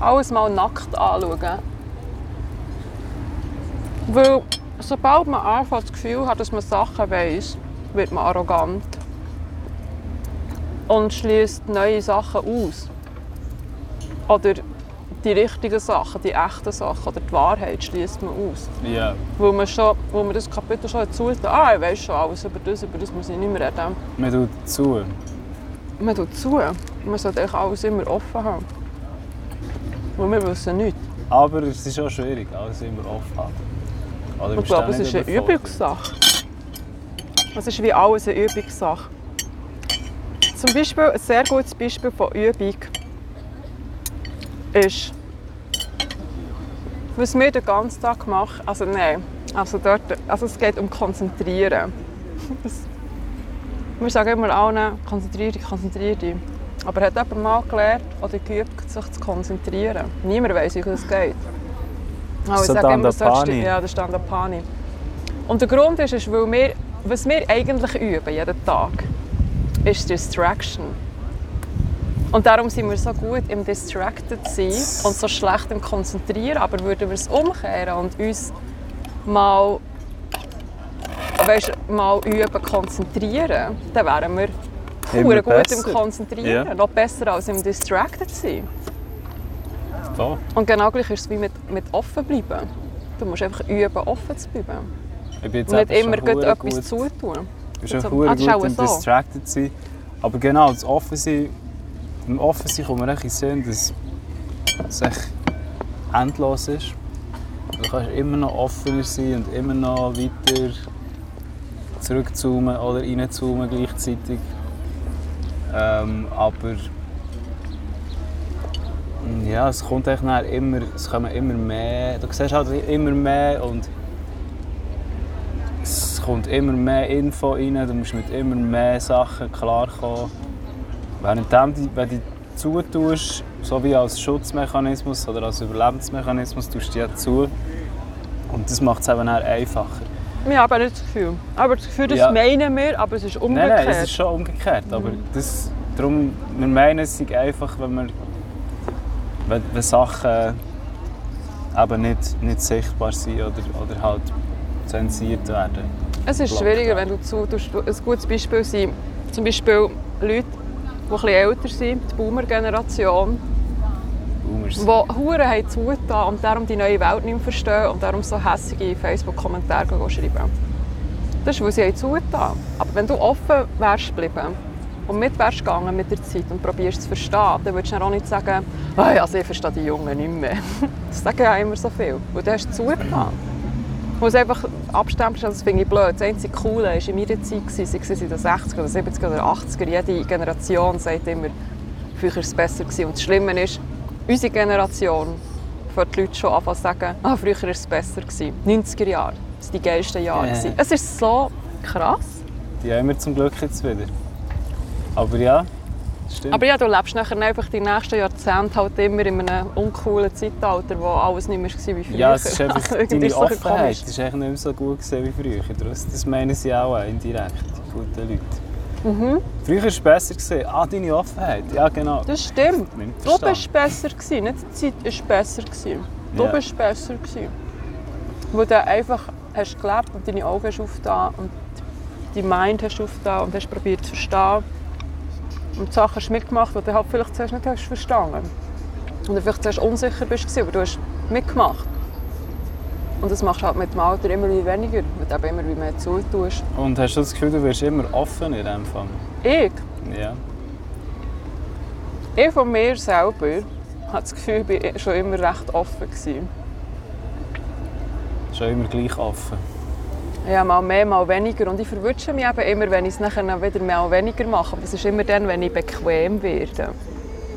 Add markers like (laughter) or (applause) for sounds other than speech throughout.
alles mal nackt anschauen. Weil sobald man anfängt das Gefühl hat, dass man Sachen weiss, wird man arrogant und schließt neue Sachen aus. Oder die richtigen Sachen, die echten Sachen oder die Wahrheit schließt man aus. Ja. Wo man, schon, wo man das Kapitel schon zulässt, ah, ich weiß schon alles über das, über das muss ich nicht mehr reden. Man tut zu. Man tut zu. Man sollte eigentlich alles immer offen haben. Weil wir wissen nichts. Aber es ist auch schwierig, alles immer offen haben. Oder Ich glaube, es ist eine? Übungssache. Es ist wie alles eine Übungssache. Zum Beispiel, ein sehr gutes Beispiel von Übung ist, was wir den ganzen Tag machen. Also nein, also dort, also es geht um Konzentrieren. (laughs) Wir sagen immer allen, konzentriere dich, konzentriere dich. Aber hat jemand mal gelernt oder geübt, sich zu konzentrieren? Niemand weiß, wie das geht. Also, So ich sage immer, dich- Ja, das ist Dandapani. Und der Grund ist, ist weil wir, was wir eigentlich üben, jeden Tag, ist Distraction. Und darum sind wir so gut im Distracted sein und so schlecht im Konzentrieren. Aber würden wir es umkehren und uns mal, weißt, mal üben, konzentrieren, dann wären wir Immer verdammt gut besser. im Konzentrieren. Ja. Noch besser als im Distracted sein. Voll. Und genau gleich ist es wie mit, mit offen bleiben. Du musst einfach üben, offen zu bleiben. Ich bin jetzt Und nicht immer verdammt etwas gut. zutun. Bin schon Also, ah, ist gut auch im so. Distracted sein. Aber genau, das Offensein, im Offensein kommt mir echt in den Sinn, dass es echt endlos ist. Du kannst immer noch offener sein und immer noch weiter zurückzoomen oder reinzoomen gleichzeitig. Ähm, aber ja, es kommt echt immer, es kommen immer mehr, du siehst halt immer mehr und es kommt immer mehr Info rein, du musst mit immer mehr Sachen klarkommen. Währenddem, die, wenn du zutust, so wie als Schutzmechanismus oder als Überlebensmechanismus, tust du ja zu. Und das macht es eben einfacher. Wir haben nicht das Gefühl. Aber das Gefühl, das Ja. meinen wir, aber es ist Nein, umgekehrt. nein, es ist schon umgekehrt. Aber das, darum, wir meinen es einfach, wenn, wir, wenn, wenn Sachen eben nicht, nicht sichtbar sind oder, oder halt zensiert werden. Es ist schwieriger, wenn du zutust. Ein gutes Beispiel sind zum Beispiel Leute, die etwas älter sind, die Boomer-Generation, Boomers. die Huren haben zugetan und darum die neue Welt nicht mehr verstehen und darum so hässliche Facebook-Kommentare schreiben. Das ist, weil sie haben zugetan. Aber wenn du offen wärst geblieben und mit wärst gegangen mit der Zeit und probierst zu verstehen, dann würdest du dann auch nicht sagen, oh, also ich verstehe die Jungen nicht mehr. (laughs) Das sagen ja immer so viel. Weil du hast zugetan. Wo es einfach abstempelst, das finde ich blöd. Das einzige Coole war in meiner Zeit, sei es in den 60er, oder 70er oder 80er. Jede Generation sagt immer, früher war es besser. Und das Schlimme ist, unsere Generation fängt die Leute schon an zu sagen, ah, früher war es besser. Gewesen. 90er Jahre, das waren die geilsten Jahre. Ja. gewesen. Es ist so krass. Die haben wir zum Glück jetzt wieder. Aber ja, das stimmt. Aber ja, du lebst nachher einfach die nächsten Jahrzehnte halt immer in einem uncoolen Zeitalter, wo alles nicht mehr war wie früher. ja, es ist (laughs) einfach Irgendwie deine ist Offenheit. Es ist nicht mehr so gut gewesen wie früher. Das, das meinen sie auch indirekt, die guten Leute. Mhm. Früher war es besser. Gewesen. Ah, deine Offenheit. Ja, genau. Das stimmt. Du bist besser gewesen, nicht die Zeit ist besser gewesen. Du Ja. bist besser gewesen. Wo du einfach hast gelebt und deine Augen hast aufgetan und die Mind hast aufgetan und hast probiert zu verstehen. Und die Sachen hast du mitgemacht, die du halt vielleicht zuerst nicht hast verstanden. Und du vielleicht zuerst unsicher bist, aber du hast mitgemacht. Und das machst du halt mit dem Alter immer wie weniger, weil du eben immer wie mehr zutust. Und hast du das Gefühl, du wirst immer offener in dem Fall? Ich, Ja. ich von mir selber, habe das Gefühl, ich war schon immer recht offen. Gewesen. Schon immer gleich offen. Ja, mal mehr, mal weniger. Und ich verwünsche mich eben immer, wenn ich es nachher wieder mal weniger mache. Aber es ist immer dann, wenn ich bequem werde.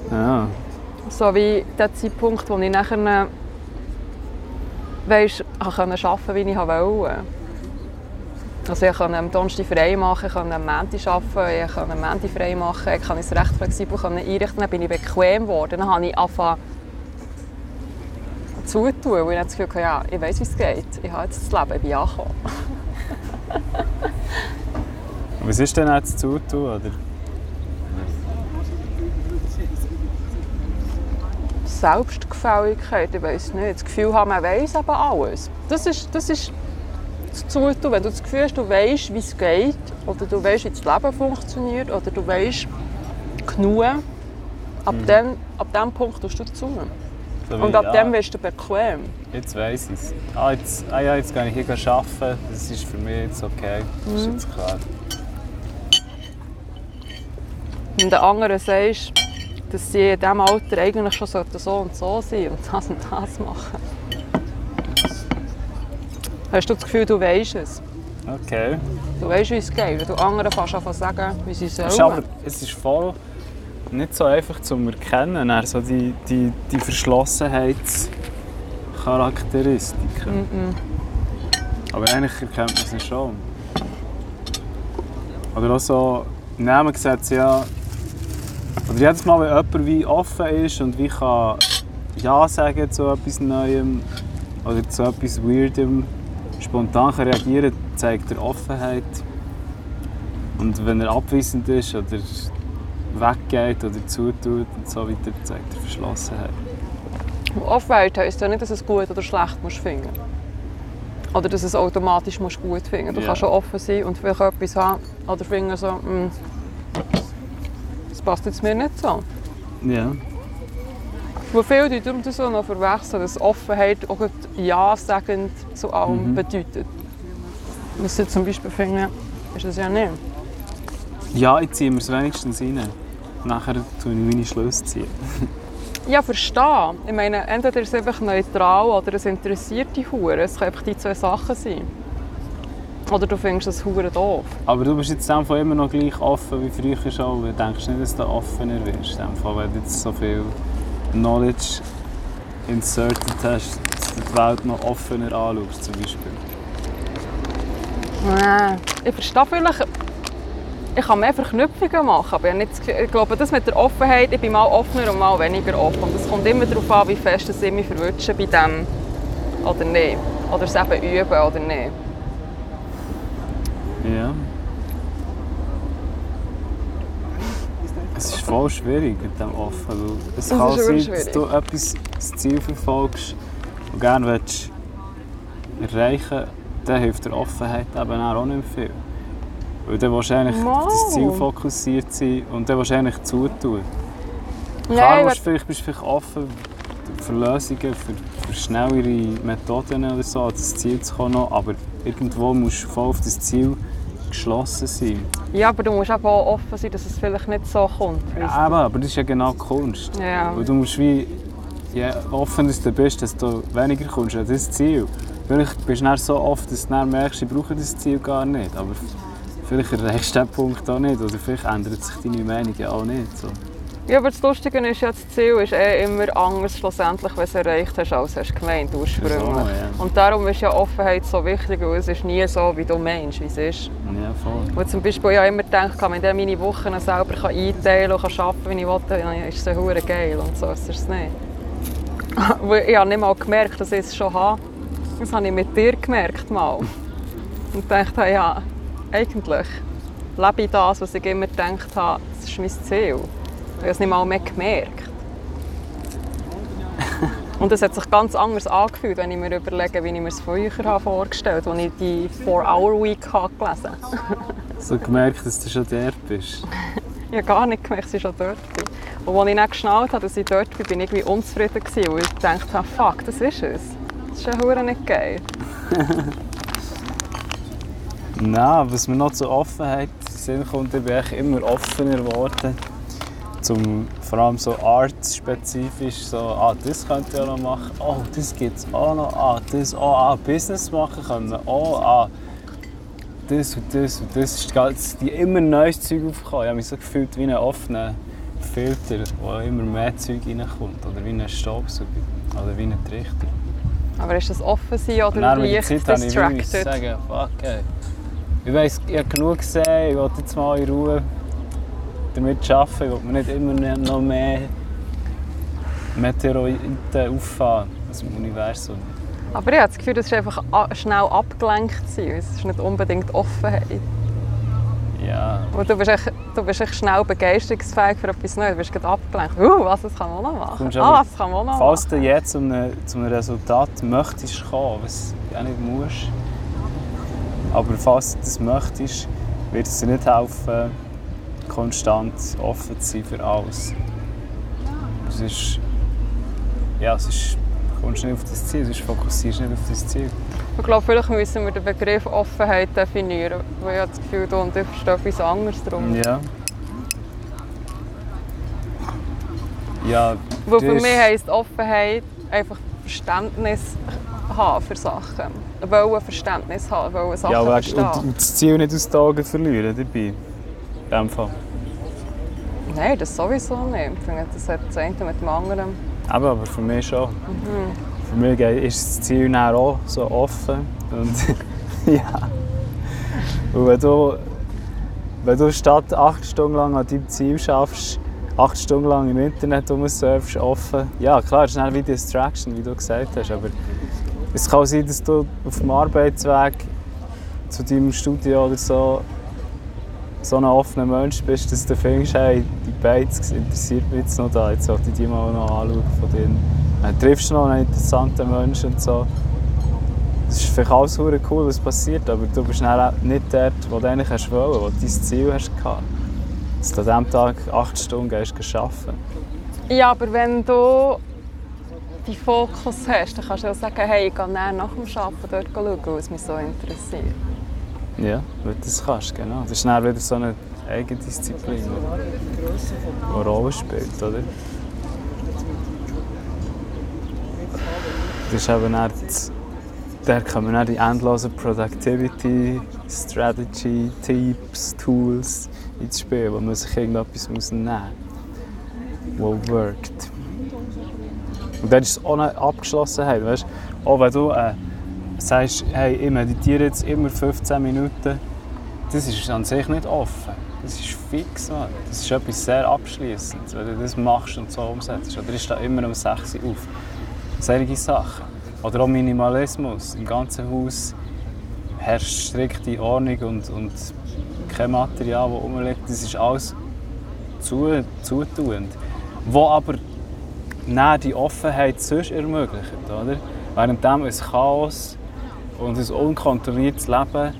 Ja. So wie der Zeitpunkt, wo ich nachher weißt, arbeiten konnte, wie ich wollte. Also ich konnte am Donnerstag frei machen, ich konnte am Montag arbeiten, ich konnte am Montag frei machen, ich konnte es recht flexibel einrichten. Dann bin ich bequem geworden. Dann habe ich angefangen zutun, weil ich das Gefühl hatte, ja, ich weiß, wie es geht. Ich habe jetzt das Leben, ich bin angekommen. (laughs) Was ist denn jetzt zu tun? Oder? Selbstgefälligkeit, ich weiß nicht. Das Gefühl haben, man weiß eben alles. Das ist, das ist das Zutun. Wenn du das Gefühl hast, du weißt, wie es geht, oder du weißt, wie das Leben funktioniert, oder du weißt genug, ab, Mhm. dem, ab dem Punkt tust du zu. So Und ab ah, dem wirst du bequem. Jetzt weiss ich es. Ah, jetzt, ah ja, jetzt gehe ich hier arbeiten. Das ist für mich jetzt okay. Das Mhm. ist jetzt klar. Wenn den anderen sagst, dass sie in diesem Alter eigentlich schon so und so sein und das und das machen. Hast du das Gefühl, du weißt es? Okay. Du weißt, wie es geht. Wenn du anderen fast anfangen sagen, wie sie sollen. Es ist aber es ist voll nicht so einfach zu erkennen, dann so die, die, die Verschlossenheitscharakteristiken. Mhm. Aber eigentlich erkennt man sie schon. Oder auch so, nehmen gesagt ja, oder jedes Mal, wenn jemand wie offen ist und wie kann Ja sagen zu etwas Neuem oder zu etwas Weirdem, spontan kann reagieren zeigt er Offenheit. Und wenn er abwissend ist oder weggeht oder zutut und so weiter, zeigt er Verschlossenheit. Offenheit heisst ja nicht, dass es gut oder schlecht musst finden Oder dass es automatisch musst gut finden Du Ja. kannst schon offen sein und vielleicht etwas haben oder finden so, «Hm, das passt jetzt mir nicht so. Ja. Wo viele die darum das so noch verwechseln, dass Offenheit auch gerade Ja-sagend zu allem Mhm. bedeutet. Was sie zum Beispiel finden, ist das ja nicht. Ja, ich ziehe mir es wenigstens rein. Nachher tue ich meine Schlüsse ziehen. (laughs) Ja, verstehe. Ich meine, entweder ist es einfach neutral oder es interessiert dich hure. Es können einfach die zwei Sachen sein. Oder du findest es hure doof. Aber du bist jetzt Fall immer noch gleich offen wie früher schon. Du denkst nicht, dass du offener wirst. Fall, wenn du jetzt so viel Knowledge inserted hast, dass du die Welt noch offener anschaust, zum Beispiel. Nein. Ich verstehe vielleicht, ich kann mehr Verknüpfungen machen, aber ich, nicht das ich glaube, das mit der Offenheit, ich bin mal offener und mal weniger offen. Und es kommt immer darauf an, wie fest ich mich verwutsche bei dem oder nicht. Oder es eben üben oder nicht. Ja. Es ist voll schwierig mit dem Offen. weil Es Es kann sein, dass du etwas, das Ziel verfolgst und gerne willst erreichen dann hilft der Offenheit eben auch nicht viel. Weil dann willst eigentlich Mal. auf das Ziel fokussiert sein und dann willst du eigentlich zutun. Klar Nein, willst du vielleicht, bist du vielleicht offen für Lösungen, für, für schnellere Methoden oder so, an das Ziel zu kommen, aber irgendwo musst du voll auf das Ziel geschlossen sein. ja, aber du musst auch offen sein, dass es vielleicht nicht so kommt. Ja, eben, aber das ist ja genau die Kunst. Ja. Du musst wie, je offener du bist, desto weniger kommst an das Ziel. Vielleicht bist du so oft, dass du merkst, ich brauche das Ziel gar nicht. Aber vielleicht erreichst du diesen Punkt auch nicht. Oder vielleicht ändert sich deine Meinung ja auch nicht. So. Ja, aber das Lustige ist ja, das Ziel ist eh immer anders schlussendlich, wenn du es erreicht hast, als hast du gemeint ursprünglich. So, ja. Und darum ist ja Offenheit so wichtig, weil es ist nie so, wie du meinst, wie es ist. Ja, voll. Wo zum Beispiel ja immer gedacht habe, wenn ich meine Wochen selber kann einteilen und kann arbeiten wie ich will, dann ist es hure geil und so ist es nicht. (laughs) Ich habe nicht mal gemerkt, dass ich es schon habe. Das habe ich mit dir gemerkt mal. (laughs) Und dachte, ja, eigentlich lebe ich das, was ich immer gedacht habe, das ist mein Ziel. Ich habe es nicht mal mehr gemerkt. Und es hat sich ganz anders angefühlt, wenn ich mir überlege, wie ich mir es früher habe vorgestellt habe, als ich die 4-Hour-Week habe gelesen habe. So gemerkt, dass du schon dort bist. Ich habe gar nicht gemerkt, dass ich schon dort bin. Und als ich dann geschnallt habe, dass ich dort bin, bin ich irgendwie unzufrieden gewesen, weil ich gedacht habe, fuck, das ist es. Das ist ja verdammt nicht geil. (laughs) Nein, was mir noch zur Offenheit Sinn kommt, ich bin eigentlich immer offener geworden. Zum, vor allem so artspezifisch, so, ah, das könnte ich auch noch machen, oh, das gibt es auch noch, ah, das, oh, ah, Business machen können, oh, ah, das und das und das. ist ganz, die immer neues Zeug aufgekommen. Ich habe mich so gefühlt wie ein offener Filter, wo immer mehr Zeug reinkommt. Oder wie ein Staubsauger. Oder wie ein Trichter. Aber ist das offen sein oder dann der leicht Zeit habe ich distracted? sagen, fuck ey. Ich weiss, ich habe genug gesehen, ich will jetzt mal in Ruhe damit arbeiten. Will mir nicht immer noch mehr Meteoriten auffahren aus dem Universum. Aber ich habe das Gefühl, das ist einfach schnell abgelenkt sein. Es ist nicht unbedingt Offenheit. Ja. Und du bist, echt, du bist echt schnell begeisterungsfähig für etwas Neues. Du bist gerade abgelenkt. Uh, was, das kann man noch machen. Ah, das kann man noch Falls machen. du jetzt zu einem, zu einem Resultat möchtest kommen, was du auch nicht musst, aber falls du das möchtest, wird es dir nicht helfen, konstant offen zu sein für alles. Es ist... Ja, es ist... Du kommst nicht auf das Ziel, sonst fokussierst nicht auf das Ziel. Ich glaube, vielleicht müssen wir den Begriff Offenheit definieren. Weil ich habe das Gefühl, du und ich verstehen etwas anderes darum. Ja. Ja, Weil für mich heisst Offenheit einfach Verständnis haben für Sachen. Wollen Verständnis haben, wollen Sachen ja verstehen. und das Ziel nicht aus den Augen verlieren dabei. In dem Fall. Nein, das sowieso nicht. Ich finde, das hat das eine mit dem anderen. Aber, aber für mich schon. Für mich ist das Ziel dann auch so offen. Und (laughs) ja. Und wenn du, wenn du statt acht Stunden lang an deinem Ziel schaffst, acht Stunden lang im Internet rumsurfst, offen. Ja, klar, es ist dann wie Distraction, wie du gesagt hast. Aber es kann sein, dass du auf dem Arbeitsweg zu deinem Studio oder so so ein offener Mensch bist, dass du findest, hey, die Beiz interessiert mich jetzt noch da, jetzt sollte ich die mal noch anschauen von denen. Dann triffst du noch einen interessanten Menschen und so. Das ist vielleicht alles verdammt cool, was passiert, aber du bist dann nicht dort, wo du eigentlich hast wollen, wo du dein Ziel hast gehabt. Dass du an diesem Tag acht Stunden gehst arbeiten. Ja, aber wenn du die Fokus hast, dann kannst du auch sagen, hey, ich gehe nach dem Arbeiten dort schauen, es mich so interessiert. Ja, weil du das kannst, genau. Das ist dann wieder so eine Eigendisziplin, die eine Rolle spielt, oder? Das ist eben dann, da kommen dann die endlosen Productivity, Strategy, Tipps, Tools ins Spiel, wo man sich irgendetwas nehmen muss, was wirkt. Und dann ist es auch eine Abgeschlossenheit, weißt? Auch wenn du äh, sagst, hey, ich meditiere jetzt immer 15 Minuten, das ist an sich nicht offen. Das ist fix, Mann. Das ist etwas sehr Abschließendes, wenn du das machst und so umsetzt. Oder ich stehe immer um 6 Uhr auf. Solche Sachen. Oder auch Minimalismus. Im ganzen Haus herrscht strikte Ordnung und, und kein Material, das rumliegt. Das ist alles zu, zutuend. Wo aber die Offenheit sonst ermöglicht. Oder? Währenddem ein Chaos und ein unkontrolliertes Leben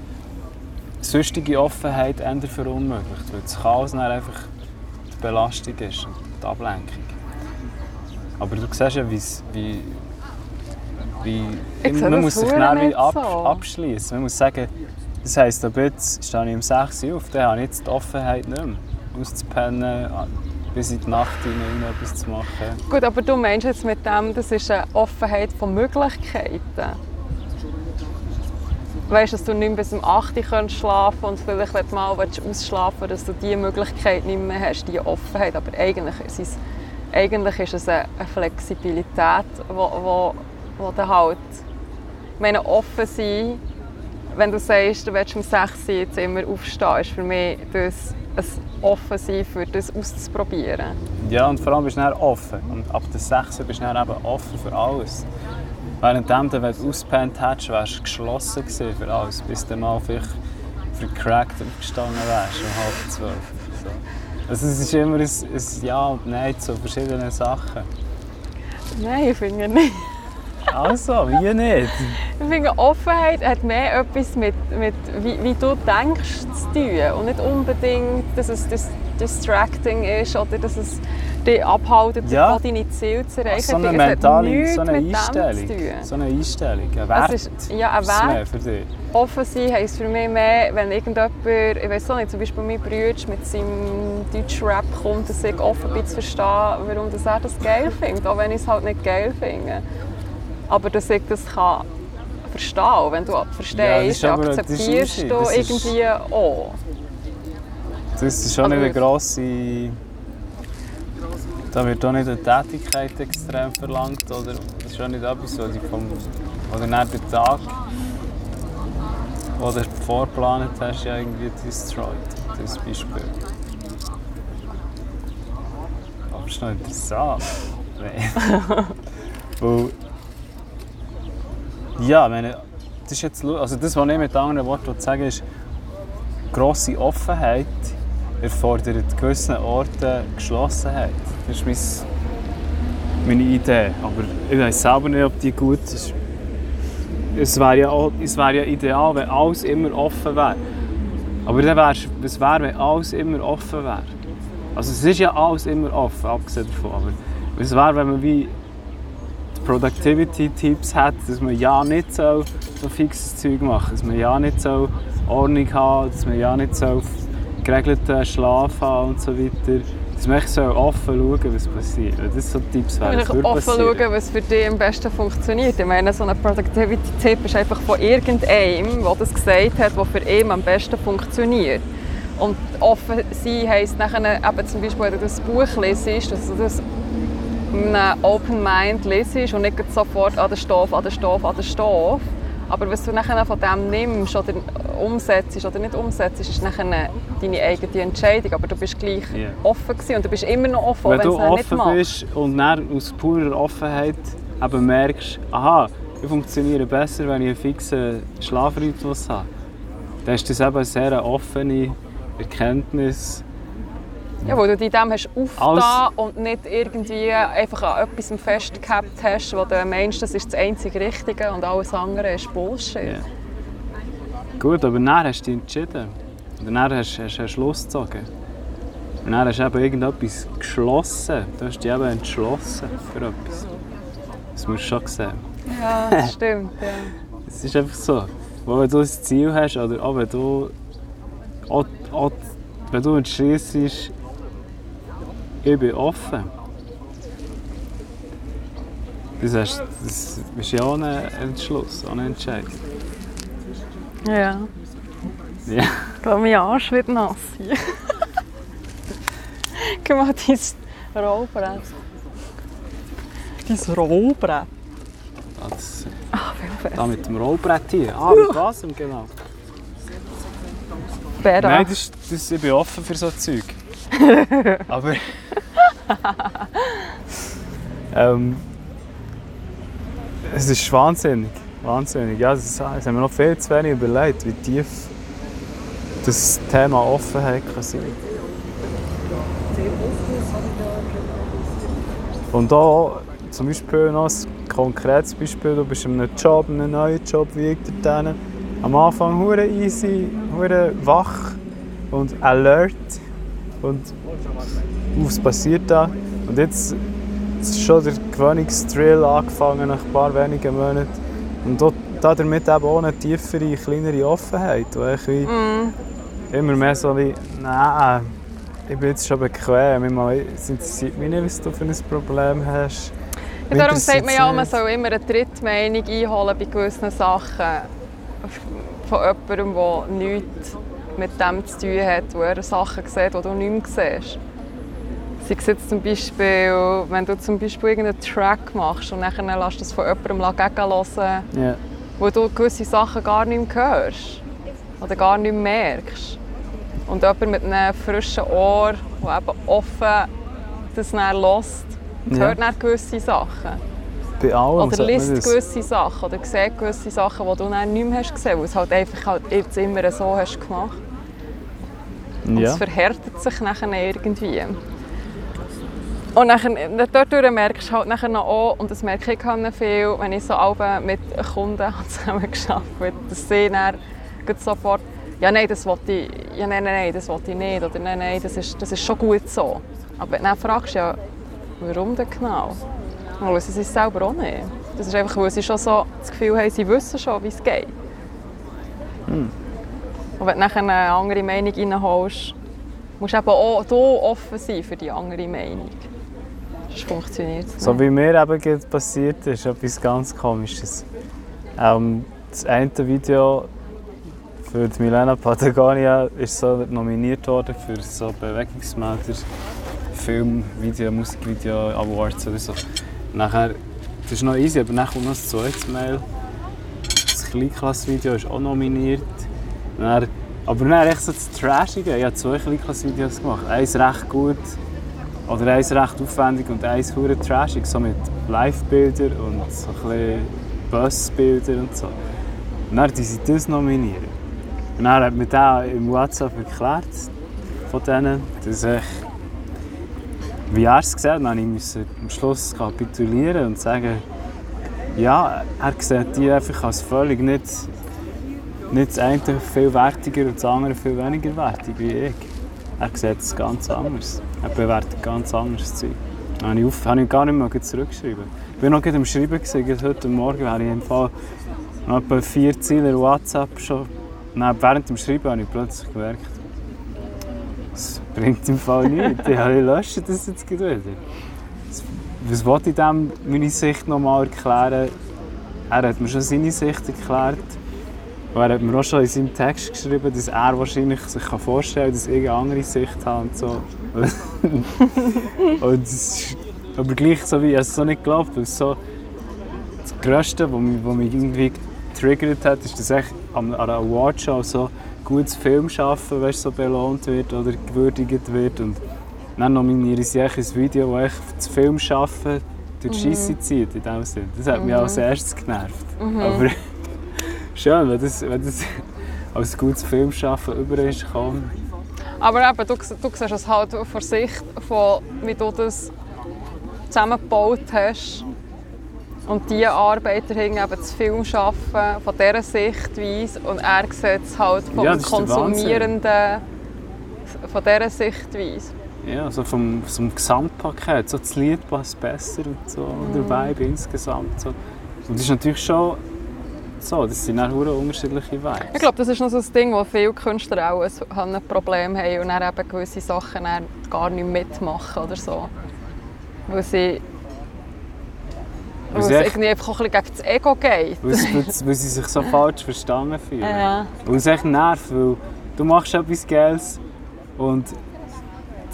sonstige Offenheit eher verunmöglicht. Weil das Chaos dann einfach die Belastung ist und die Ablenkung. Aber du siehst ja, wie's- wie, wie sehe man muss sich dann wie ab, so. abschließen. Man muss sagen, das heisst, ab jetzt stehe ich um 6 Uhr auf, dann habe ich jetzt die Offenheit nicht mehr. Auszupennen, bis in die Nacht hinein etwas zu machen. Gut, aber du meinst jetzt mit dem, das ist eine Offenheit von Möglichkeiten. Weißt dass du nicht bis um 8 Uhr kannst schlafen und vielleicht, wenn du mal willst, ausschlafen dass du diese Möglichkeit nicht mehr hast, diese Offenheit. Aber eigentlich ist es, eigentlich ist es eine, Flexibilität, wo, wo, du halt ich meine, offen sein, wenn du sagst, du willst um 6 Uhr jetzt immer aufstehen, ist für mich das ein offen sein, für das auszuprobieren. Ja, und vor allem bist du offen. Und ab der 6 bist du eben offen für alles. Währenddem, wenn du ausgepennt hättest, wärst du geschlossen gewesen für alles, bis du mal vielleicht vercrackt aufgestanden wärst um halb zwölf. So. Also es ist immer ein, ein Ja und Nein zu verschiedenen Sachen. Nein, ich finde nicht. Also, wie nicht? Ich finde, Offenheit hat mehr etwas mit, mit wie, wie du denkst zu tun. Und nicht unbedingt, dass es dis distracting ist oder dass es dich abhält, Ja. davon, deine Ziele zu erreichen. So eine mentale so eine Einstellung. So eine Einstellung. Ein Wert Es ist, ja, ein Wert. für dich. Offen sein heisst für mich mehr, wenn irgendjemand, ich weiß auch nicht, zum Beispiel mein Bruder mit seinem Deutschrap kommt, dass ich offen bin zu verstehen, warum das er das geil findet, auch wenn ich es halt nicht geil finde. Aber dass ich das kann verstehen kann. Wenn du Ja, verstehst, ist aber- akzeptierst du irgendwie auch. Das ist schon nicht eine grosse... Da wird auch nicht eine Tätigkeit extrem verlangt. Oder das ist auch nicht etwas, was du vom... Oder dann den Tag, den du vorgeplant hast, ja irgendwie destroyed. Das Beispiel. Aber das ist noch interessant. (laughs) Weil... Ja, ich meine, das ist jetzt... Also das, was ich mit anderen Worten sagen will, ist, grosse Offenheit erfordert gewissen Orten Geschlossenheit. Das ist meine Idee. Aber ich weiß selber nicht, ob die gut ist. Es wäre ja, wäre ja ideal, wenn alles immer offen wäre. Aber dann wäre es wäre, wenn alles immer offen wäre. Also es ist ja alles immer offen, abgesehen davon. Aber es wäre, wenn man wie Productivity-Tipps hat, dass man ja nicht so, so fixes Zeug machen dass man ja nicht so Ordnung haben dass man ja nicht so geregelten Schlaf haben und so weiter. Dass man so offen schauen was passiert. Das so Tipps wären. Offen passieren. schauen, was für dich am besten funktioniert. Ich meine, so ein Productivity-Tipp ist einfach von irgendeinem, der das gesagt hat, was für ihn am besten funktioniert. Und offen sein heisst nachher eben zum Beispiel, wenn du das Buch lesest, dass du das mit einem Open Mind lesest und nicht sofort an den Stoff, an den Stoff, an den Stoff. Aber was du nachher von dem nimmst oder umsetzt oder nicht umsetzt, ist nachher deine eigene Entscheidung. Aber du bist gleich yeah. offen gewesen und du bist immer noch offen, wenn, wenn du offen bist und dann aus purer Offenheit eben merkst, aha, ich funktioniere besser, wenn ich einen fixen Schlafrhythmus habe, dann ist das eben eine sehr offene Erkenntnis ja, wo du dich dem hast aufgetan und nicht irgendwie einfach an etwas festgehabt hast, wo du meinst, das ist das einzige Richtige und alles andere ist Bullshit. Yeah. Gut, aber dann hast du dich entschieden. Und dann hast du einen Schluss gezogen. Und dann hast du eben irgendetwas geschlossen. Du hast dich eben entschlossen für etwas. Das musst du schon sehen. Ja, das (laughs) stimmt. Ja. Es ist einfach so. Wenn du ein Ziel hast, oder auch wenn du, auch, auch, wenn du entschließt, ich bin offen. Das, heißt, das ist ja auch ein Entschluss, auch ein Entscheid. Ja. Ja. Ich glaube, mein Arsch wird nass. Guck mal, dein Rollbrett. Dein Rollbrett. Das, Ach, da mit dem Rollbrett hier. Ah, mit was genau? Bären. Nein, das, das, ich bin offen für so Zeug. (laughs) Aber. (laughs) ähm, es ist wahnsinnig. Wahnsinnig. Ja, das, haben wir noch viel zu wenig überlegt, wie tief das Thema Offenheit kann sein Und da zum Beispiel noch ein konkretes Beispiel, du bist in einem Job, in einem neuen Job, wie ich dort Am Anfang hure easy, hure wach und alert und was passiert da? Und jetzt, ist schon der Gewöhnungsdrill angefangen nach ein paar wenigen Monaten. Und dort, damit eben auch eine tiefere, kleinere Offenheit, wo ich wie mm. immer mehr so wie, nein, ich bin jetzt schon bequem, es interessiert mich nicht, was du für ein Problem hast. Ja, darum sagt man ja, man soll immer eine Drittmeinung einholen bei gewissen Sachen. Von jemandem, der nichts mit dem zu tun hat, wo er Sachen sieht, die du nicht mehr siehst. Sei es jetzt zum Beispiel, wenn du zum Beispiel irgendeinen Track machst und dann lässt du das von jemandem gegenhören, yeah. wo du gewisse Sachen gar nicht mehr hörst oder gar nicht mehr merkst. Und jemand mit einem frischen Ohr, der eben offen das dann hört, hört dann gewisse Sachen. Bei allem oder liest gewisse Sachen oder sieht gewisse Sachen, die du dann nicht mehr hast gesehen, weil es halt einfach halt jetzt immer so hast gemacht und ja. es verhärtet sich nachher irgendwie. Und dann, dort merkst du halt nachher noch auch, und das merke ich halt viel, wenn ich so mit Kunden (laughs) zusammen geschafft habe, dass sie dann sofort ja nein, das wollte ich, ja nein, nein, nein, das wollte ich nicht, oder nein, nein, das ist, das ist schon gut so. Aber dann fragst du ja, warum denn genau? Dann wissen sie es selber auch nicht. Das ist einfach, weil sie schon so das Gefühl haben, sie wissen schon, wie es geht. Hm. Und wenn du nachher eine andere Meinung reinholst, musst du eben auch hier offen sein für die andere Meinung. Sonst funktioniert. So wie mir eben passiert ist, etwas ganz Komisches. Ähm, das eine Video für die Milena Patagonia ist so nominiert worden für so Bewegungsmelder Film, Video, Musikvideo Awards oder so. Nachher, das ist noch easy, aber dann kommt noch das zweite Mail. Das Kleinklassvideo ist auch nominiert. Dann, aber dann echt so das Trashige. Ich habe zwei Kleinklass-Videos gemacht. Eins recht gut oder eins recht aufwendig und eins hure trashig, so mit Live-Bildern und so ein Bus-Bildern und so. Und dann die sie das nominieren. Und dann hat mir der im WhatsApp erklärt, von denen, dass ich, wie er es gesehen hat, dann musste ich am Schluss kapitulieren und sagen, ja, er sieht die einfach als völlig nicht, nicht das eine viel wertiger und das andere viel weniger wertig wie ich. Er sieht es ganz anders. Er bewertet ganz anderes Zeug. Dann habe ich, habe ich gar nicht mehr zurückgeschrieben. Ich war noch am Schreiben, gewesen, heute Morgen habe ich im Fall noch etwa vier Ziele WhatsApp schon. Dann, während dem Schreiben habe ich plötzlich gemerkt, das bringt im Fall nichts. Ich lösche das jetzt wieder. Was wollte ich dem meine Sicht noch mal erklären? Er hat mir schon seine Sicht erklärt. Und er hat mir auch schon in seinem Text geschrieben, dass er wahrscheinlich sich vorstellen kann, dass ich eine andere Sicht habe und so. und das aber gleich so wie, ich es so nicht geglaubt, weil so das Größte, was mich, was mich irgendwie getriggert hat, ist, dass ich an einer Awardshow so gutes Filmschaffen weißt, so belohnt wird oder gewürdigt wird. Und dann nominiere ich ein Video, wo ich das Filmschaffen durch die mhm. Scheisse zieht, in dem Sinn. Das hat mich mhm. als erstes genervt. Mhm. Aber schön, wenn das, wenn das (laughs) als gutes Filmschaffen über ist gekommen. Aber eben, du, du siehst es halt von Sicht, von, wie du das zusammengebaut hast. Und diese Arbeiter haben eben das Film schaffen von dieser Sichtweise und er sieht es halt vom ja, Konsumierenden von dieser Sichtweise. Ja, also vom, vom Gesamtpaket. So das Lied passt besser und so, mm. der Vibe insgesamt. So. Und das ist natürlich schon so, das sind auch unterschiedliche Vibes. Ich glaube, das ist noch so ein Ding, wo viele Künstler auch ein Problem haben und dann eben gewisse Sachen gar nicht mitmachen oder so. Weil sie weil es irgendwie einfach auch ein bisschen gegen das Ego geht. Weil, weil sie sich so falsch verstanden fühlen. Ja. Weil es echt nervt, weil du machst etwas Geiles und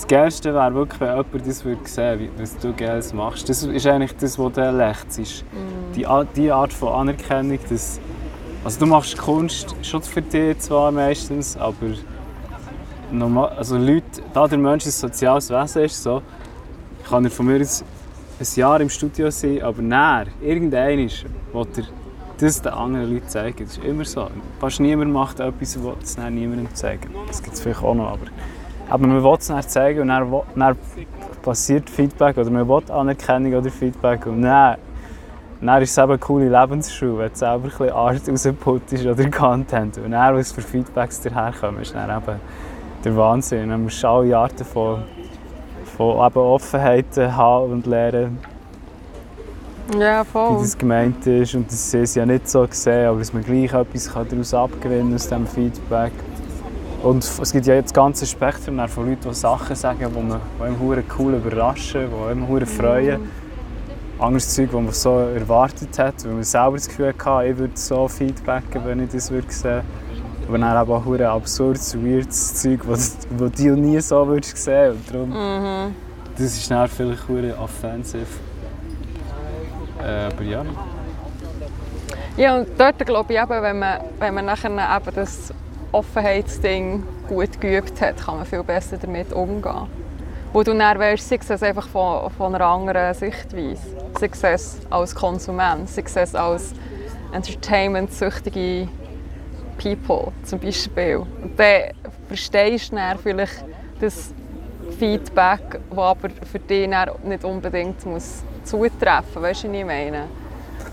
das Geilste wäre wirklich, wenn jemand das würde sehen was du Geiles machst. Das ist eigentlich das, was du lächst. Mm. Die, die Art von Anerkennung, dass, also du machst Kunst schon für dich zwar meistens, aber normal, also Leute, da der Mensch ein soziales Wesen ist, so, kann er von mir aus ein Jahr im Studio sein, aber näher, irgendein ist, will er das den anderen Leuten zeigen. Das ist immer so. Fast niemand macht etwas will es niemandem zeigen. Das gibt es vielleicht auch noch, aber, aber man will es dann zeigen und dann, dann passiert Feedback oder man will Anerkennung oder Feedback und dann, dann ist es eben eine coole Lebensschule, wenn du selber ein bisschen Art rausputtest oder Content. Und dann, was für Feedbacks daherkommen, ist dann eben der Wahnsinn. Dann musst du alle Arten von von eben Offenheit haben und lernen. Ja, voll. Wie das gemeint ist und dass sie es ja nicht so sehen, aber dass man gleich etwas daraus abgewinnen kann aus diesem Feedback. Und es gibt ja jetzt das ganze Spektrum von Leuten, die Sachen sagen, die man die einem cool überraschen, die einem mhm. freuen. Anderes Zeug, das man so erwartet hat, weil man selber das Gefühl hatte, ich würde so feedbacken, wenn ich das würde sehen aber dann eben auch ein absurdes, weirdes Zeug, das du nie so würdest sehen und darum, mhm. Das ist dann vielleicht ein offensiv. Äh, aber ja. Ja, und dort glaube ich eben, wenn man, wenn man nachher eben das Offenheitsding gut geübt hat, kann man viel besser damit umgehen. Wo du dann weißt, sei es einfach von, von einer anderen Sichtweise. Es als Konsument, es als Entertainment-süchtige People zum Beispiel. Und dann verstehst du dann vielleicht das Feedback, das aber für dich nicht unbedingt muss zutreffen muss. Weißt du, was ich meine?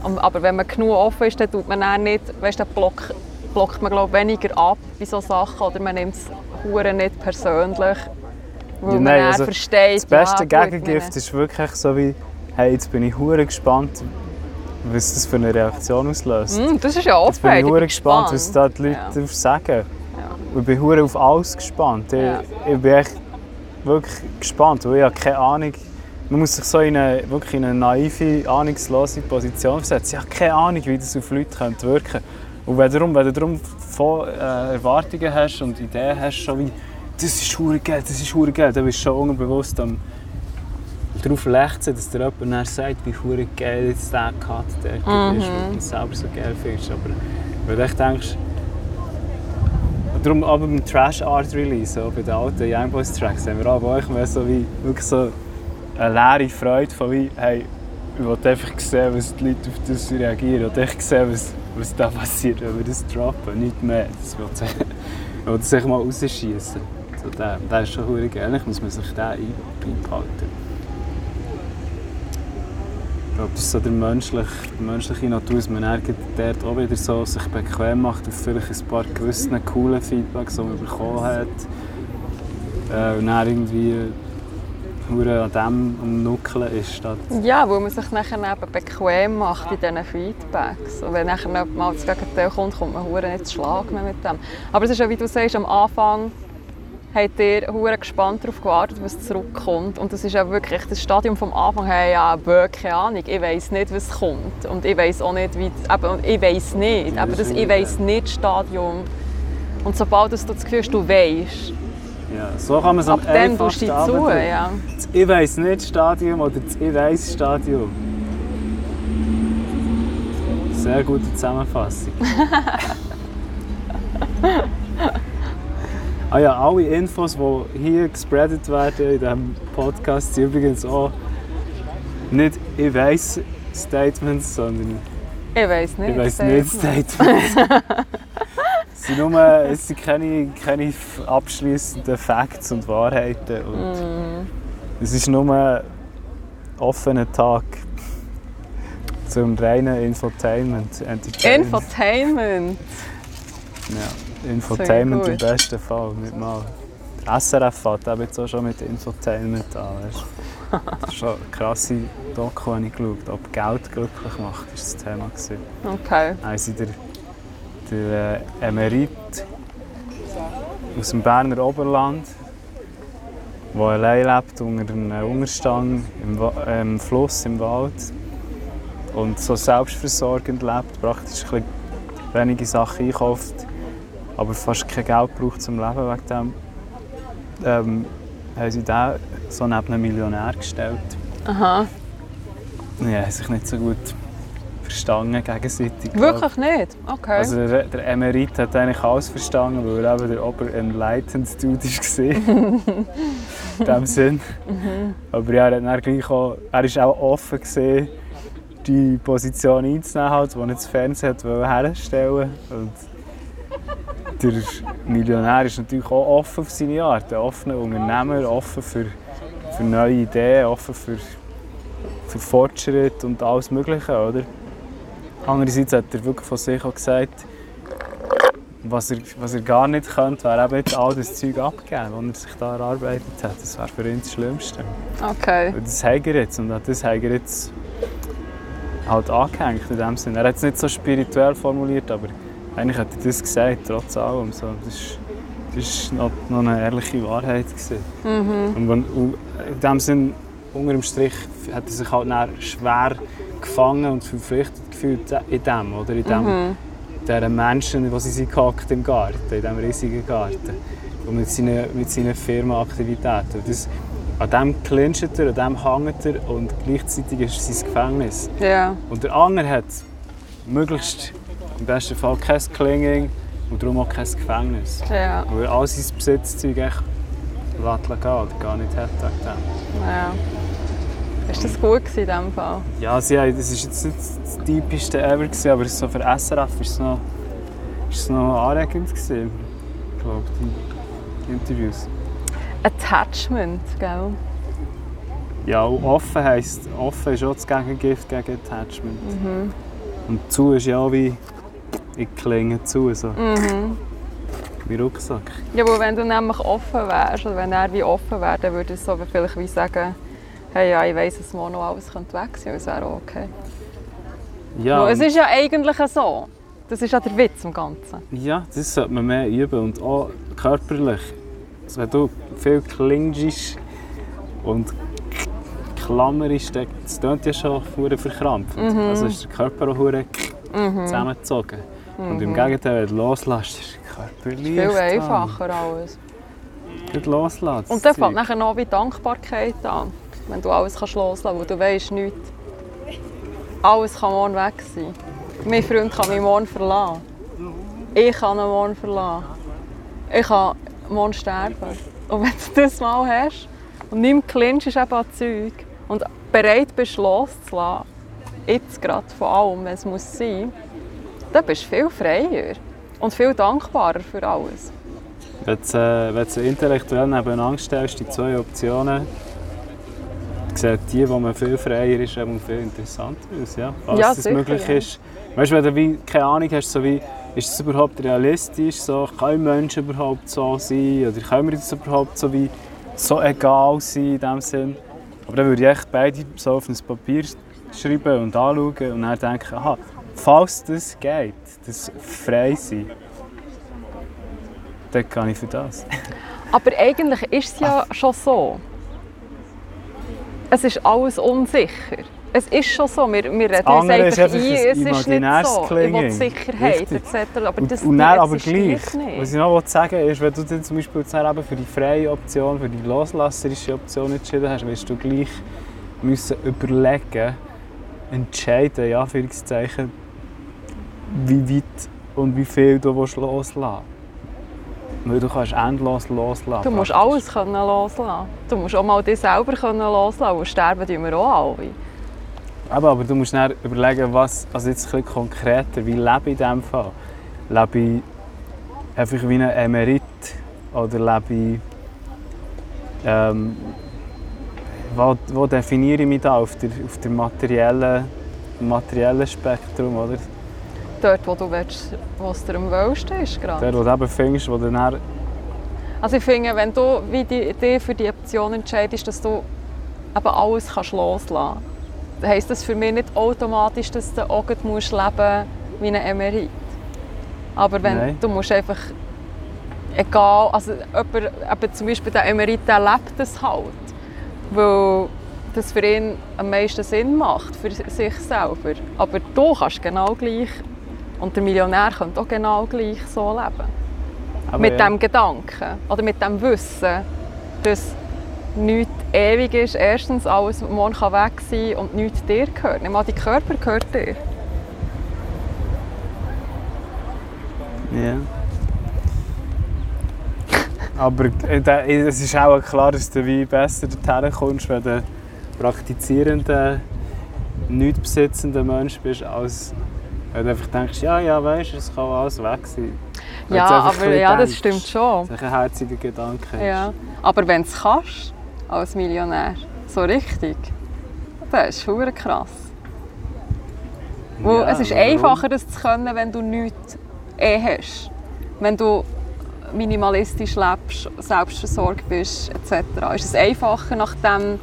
Aber wenn man genug offen ist, dann tut man dann nicht, weißt, dann blockt, blockt man glaub, weniger ab bei solchen Sachen oder man nimmt es nicht persönlich, weil ja, man nein, also versteht, Das beste ja, Gegengift ist wirklich so wie, hey, jetzt bin ich hure gespannt, was das für eine Reaktion auslöst. Mm, das ist ja offen. Jetzt bin ich hure gespannt, was da die Leute ja. sagen. Ja. Ich bin hure auf alles gespannt. Ich, ich bin echt wirklich gespannt, weil ich habe keine Ahnung. Man muss sich so in eine, wirklich in eine naive, ahnungslose Position versetzen. Ich habe keine Ahnung, wie das auf Leute wirken könnte. Und wenn du darum, wenn du darum voll, äh, Erwartungen hast und Ideen hast, schon wie, das ist hure Geld, das ist hure Geld, dann bist du schon unbewusst am darauf lechzen, dass dir jemand dann sagt, wie hure geil jetzt der Cut dort mhm. ist, weil du es selber so geil findest. Aber wenn du denkst, Darum aber beim Trash Art Release, so bei den alten Young Boys Tracks, haben wir auch bei euch mehr so wie, wirklich so eine leere Freude von wie, hey, ich will einfach sehen, was die Leute auf das reagieren. Ich will echt sehen, was, was da passiert, wenn wir das droppen. Nicht mehr. Das will (laughs) Oder sich mal rausschießen. So der, der ist schon verdammt geil. Eigentlich muss man sich den ein- beibehalten. Ich glaube, das ist so der menschliche, die menschliche Natur, dass man dort auch wieder so sich bequem macht auf vielleicht ein paar gewissen coolen Feedbacks, die man bekommen hat. Äh, und dann irgendwie hure an dem am Nuckeln ist. Statt Ja, weil man sich nachher eben bequem macht in diesen Feedbacks. Und wenn nachher mal das Gegenteil kommt, kommt man hure nicht zu Schlag mehr mit dem. Aber es ist ja, wie du sagst, am Anfang habt ihr hure gespannt darauf gewartet, was zurückkommt. Und das ist ja wirklich das Stadium vom Anfang her, ja, wirklich keine Ahnung. Ich weiß nicht, was kommt. Und ich weiß auch nicht, wie... Eben, ich weiß nicht. Aber das «Ich weiß nicht» Stadium. Und sobald du das Gefühl hast, du weißt, ja, so kann man es am ab dem tust du dich zu. Ja. Das «Ich weiss nicht» Stadium oder das «Ich weiss» Stadium. Sehr gute Zusammenfassung. (laughs) ah ja, alle Infos, die hier gespreadet werden in diesem Podcast, sind übrigens auch nicht «Ich weiss» Statements, sondern Ich weiß nicht. «Ich weiss nicht». Statements. (laughs) es sind, nur, es sind keine, keine abschließenden Facts und Wahrheiten. Und Mm. es ist nur ein offener Tag zum reinen Infotainment. Entertainment. Infotainment. Ja, Infotainment im besten Fall, nicht mal. SRF fährt eben jetzt auch schon mit Infotainment an. Weißt? Das ist schon eine krasse Doku, habe ich geschaut. Ob Geld glücklich macht, war das Thema. Okay. Sie der, der äh, Emerit aus dem Berner Oberland, der allein lebt unter einem Unterstand im, äh, im Fluss, im Wald und so selbstversorgend lebt, praktisch ein wenige Sachen einkauft, aber fast kein Geld braucht zum Leben wegen dem, ähm, haben sie den so neben einen Millionär gestellt. Aha. Ja, haben sich nicht so gut verstanden gegenseitig. Wirklich nicht? Okay. Also der, der Emerit hat eigentlich alles verstanden, weil er eben der Ober-Enlightened Dude war. In dem Sinn. Aber ja, er, hat dann gleich auch, er ist auch offen gesehen, die Position einzunehmen, halt, die er das Fernsehen hat herstellen Und der Millionär ist natürlich auch offen auf seine Art. Ein offener Unternehmer, offen für, für neue Ideen, offen für, für Fortschritt und alles Mögliche. Oder? Andererseits hat er wirklich von sich auch gesagt, was er, was er gar nicht könnte, wäre eben jetzt all das Zeug abgeben, das er sich da erarbeitet hat. Das wäre für ihn das Schlimmste. Okay. Und das hat er jetzt und das hat er jetzt halt angehängt in dem Sinne. Er hat es nicht so spirituell formuliert, aber eigentlich hat er das gesagt, trotz allem. So, das ist, das ist noch, noch eine ehrliche Wahrheit. Gewesen. Und, wenn, und in dem Sinne, unter dem Strich, hat er sich halt schwer gefangen und verpflichtet gefühlt in dem, oder? In dem, diesen Menschen, die sie sind gehockt im Garten, in diesem riesigen Garten. Und mit seinen, mit seinen Firmenaktivitäten. Und das, an dem clincht er, an dem hängt er und gleichzeitig ist es sein Gefängnis. Ja. Und der andere hat möglichst, im besten Fall, kein Clinging und darum auch kein Gefängnis. Ja. Weil er all sein Besitzzeug echt lässt gehen oder gar nicht hat. dem. Ist das gut in diesem Fall? Ja, sie haben, das war jetzt nicht das typischste ever, gewesen, aber so für SRF ist es noch, ist es noch anregend. Gewesen, ich glaube, die Interviews. Attachment, gell? Ja, und offen heisst, offen ist auch das Gegengift gegen Attachment. Und zu ist ja auch wie, ich klinge zu, so. Wie Rucksack. Ja, aber wenn du nämlich offen wärst, oder wenn er wie offen wäre, dann würde ich so vielleicht wie sagen, hey, ja, ich weiss, dass morgen noch alles könnte weg sein könnte, das wäre auch okay. Ja, es ist ja eigentlich so. Das ist ja der Witz im Ganzen. Ja, das sollte man mehr üben und auch körperlich. Also wenn du viel klingst und klammerisch, dann- das klingt ja schon verkrampft. Also ist der Körper auch hure zusammengezogen. Und im Gegenteil, wenn du loslässt, ist der Körper leicht. Viel einfacher alles. Nicht loslassen. Und dann fängt nachher noch wie Dankbarkeit an, wenn du alles kannst loslassen kannst, weil du weißt nichts. Alles kann morgen weg sein. Mein Freund kann mich morgen verlassen. Ich kann ihn morgen verlassen. Ich kann morgen sterben. Und wenn du das mal hast und nicht mehr clinchst eben an Zeug und bereit bist loszulassen, jetzt gerade von allem, wenn es muss sein, dann bist du viel freier und viel dankbarer für alles. Wenn du, äh, wenn du intellektuell nebeneinander stellst, die zwei Optionen, sieht die, wo man viel freier ist, eben viel interessanter aus. Ja? Falls Ja, das sicher, möglich ja. ist. Weißt du, wenn du wie keine Ahnung hast, so wie, ist es überhaupt realistisch? So, können Menschen überhaupt so sein? Oder können wir das überhaupt so, wie, so egal sein in dem Sinn? Aber dann würde ich echt beide so auf ein Papier schreiben und anschauen und dann denken, aha, falls das geht, das frei sein, dann kann ich für das. Aber eigentlich ist es ja schon so. Es ist alles unsicher. Es ist schon so, wir, wir reden uns einfach ein, es ist nicht so. Ich Klingen. will Sicherheit Richtig. etc. Aber Und, das und dann aber gleich, nicht. was ich noch sagen will, ist, wenn du dann zum Beispiel jetzt eben für die freie Option, für die loslasserische Option entschieden hast, wirst du gleich müssen überlegen, entscheiden, ja, Anführungszeichen, wie weit und wie viel du willst loslassen Weil du kannst endlos loslassen. Du musst alles können loslassen. Du musst auch mal dich selber können loslassen und sterben tun wir auch alle. Aber, aber du musst dann überlegen, was, also jetzt ein bisschen konkreter, wie lebe ich in diesem Fall? Lebe ich einfach wie ein Emerit oder lebe ich, ähm, wo, wo definiere ich mich da auf der, auf der materiellen, materiellen Spektrum, oder? Dort, wo du willst, wo es dir am wohlsten ist. Gerade. Der, wo du eben findest, wo du dann, Also ich finde, wenn du wie die, dich für die Option entscheidest, dass du eben alles kannst loslassen kannst, heisst das für mich nicht automatisch, dass du auch gleich musst leben wie ein Emerit. Aber wenn, Nein. du musst einfach, egal, also jemand, eben zum Beispiel der Emerit, der lebt das halt, weil das für ihn am meisten Sinn macht, für sich selber. Aber du kannst genau gleich, und der Millionär könnte auch genau gleich so leben aber mit ja, dem Gedanken oder mit dem Wissen, dass nichts ewig ist. Erstens, alles morgen kann weg sein und nichts dir gehört. Nicht mal dein Körper gehört dir. Ja. Aber äh, da- es ist auch klar, dass du wie besser dorthin kommst, wenn du praktizierender, nicht besitzender Mensch bist, als wenn du einfach denkst, ja, ja, weißt du, es kann alles weg sein. Wenn Ja, aber ja, das denkst, stimmt schon. dass du ein herziger Gedanke. Ja. Aber wenn du es kannst, als Millionär, so richtig, das ist verdammt krass. Weil Ja, es ist warum? einfacher, das zu können, wenn du nichts eh hast. Wenn du minimalistisch lebst, selbstversorgt bist, etc. Ist es einfacher, nachdem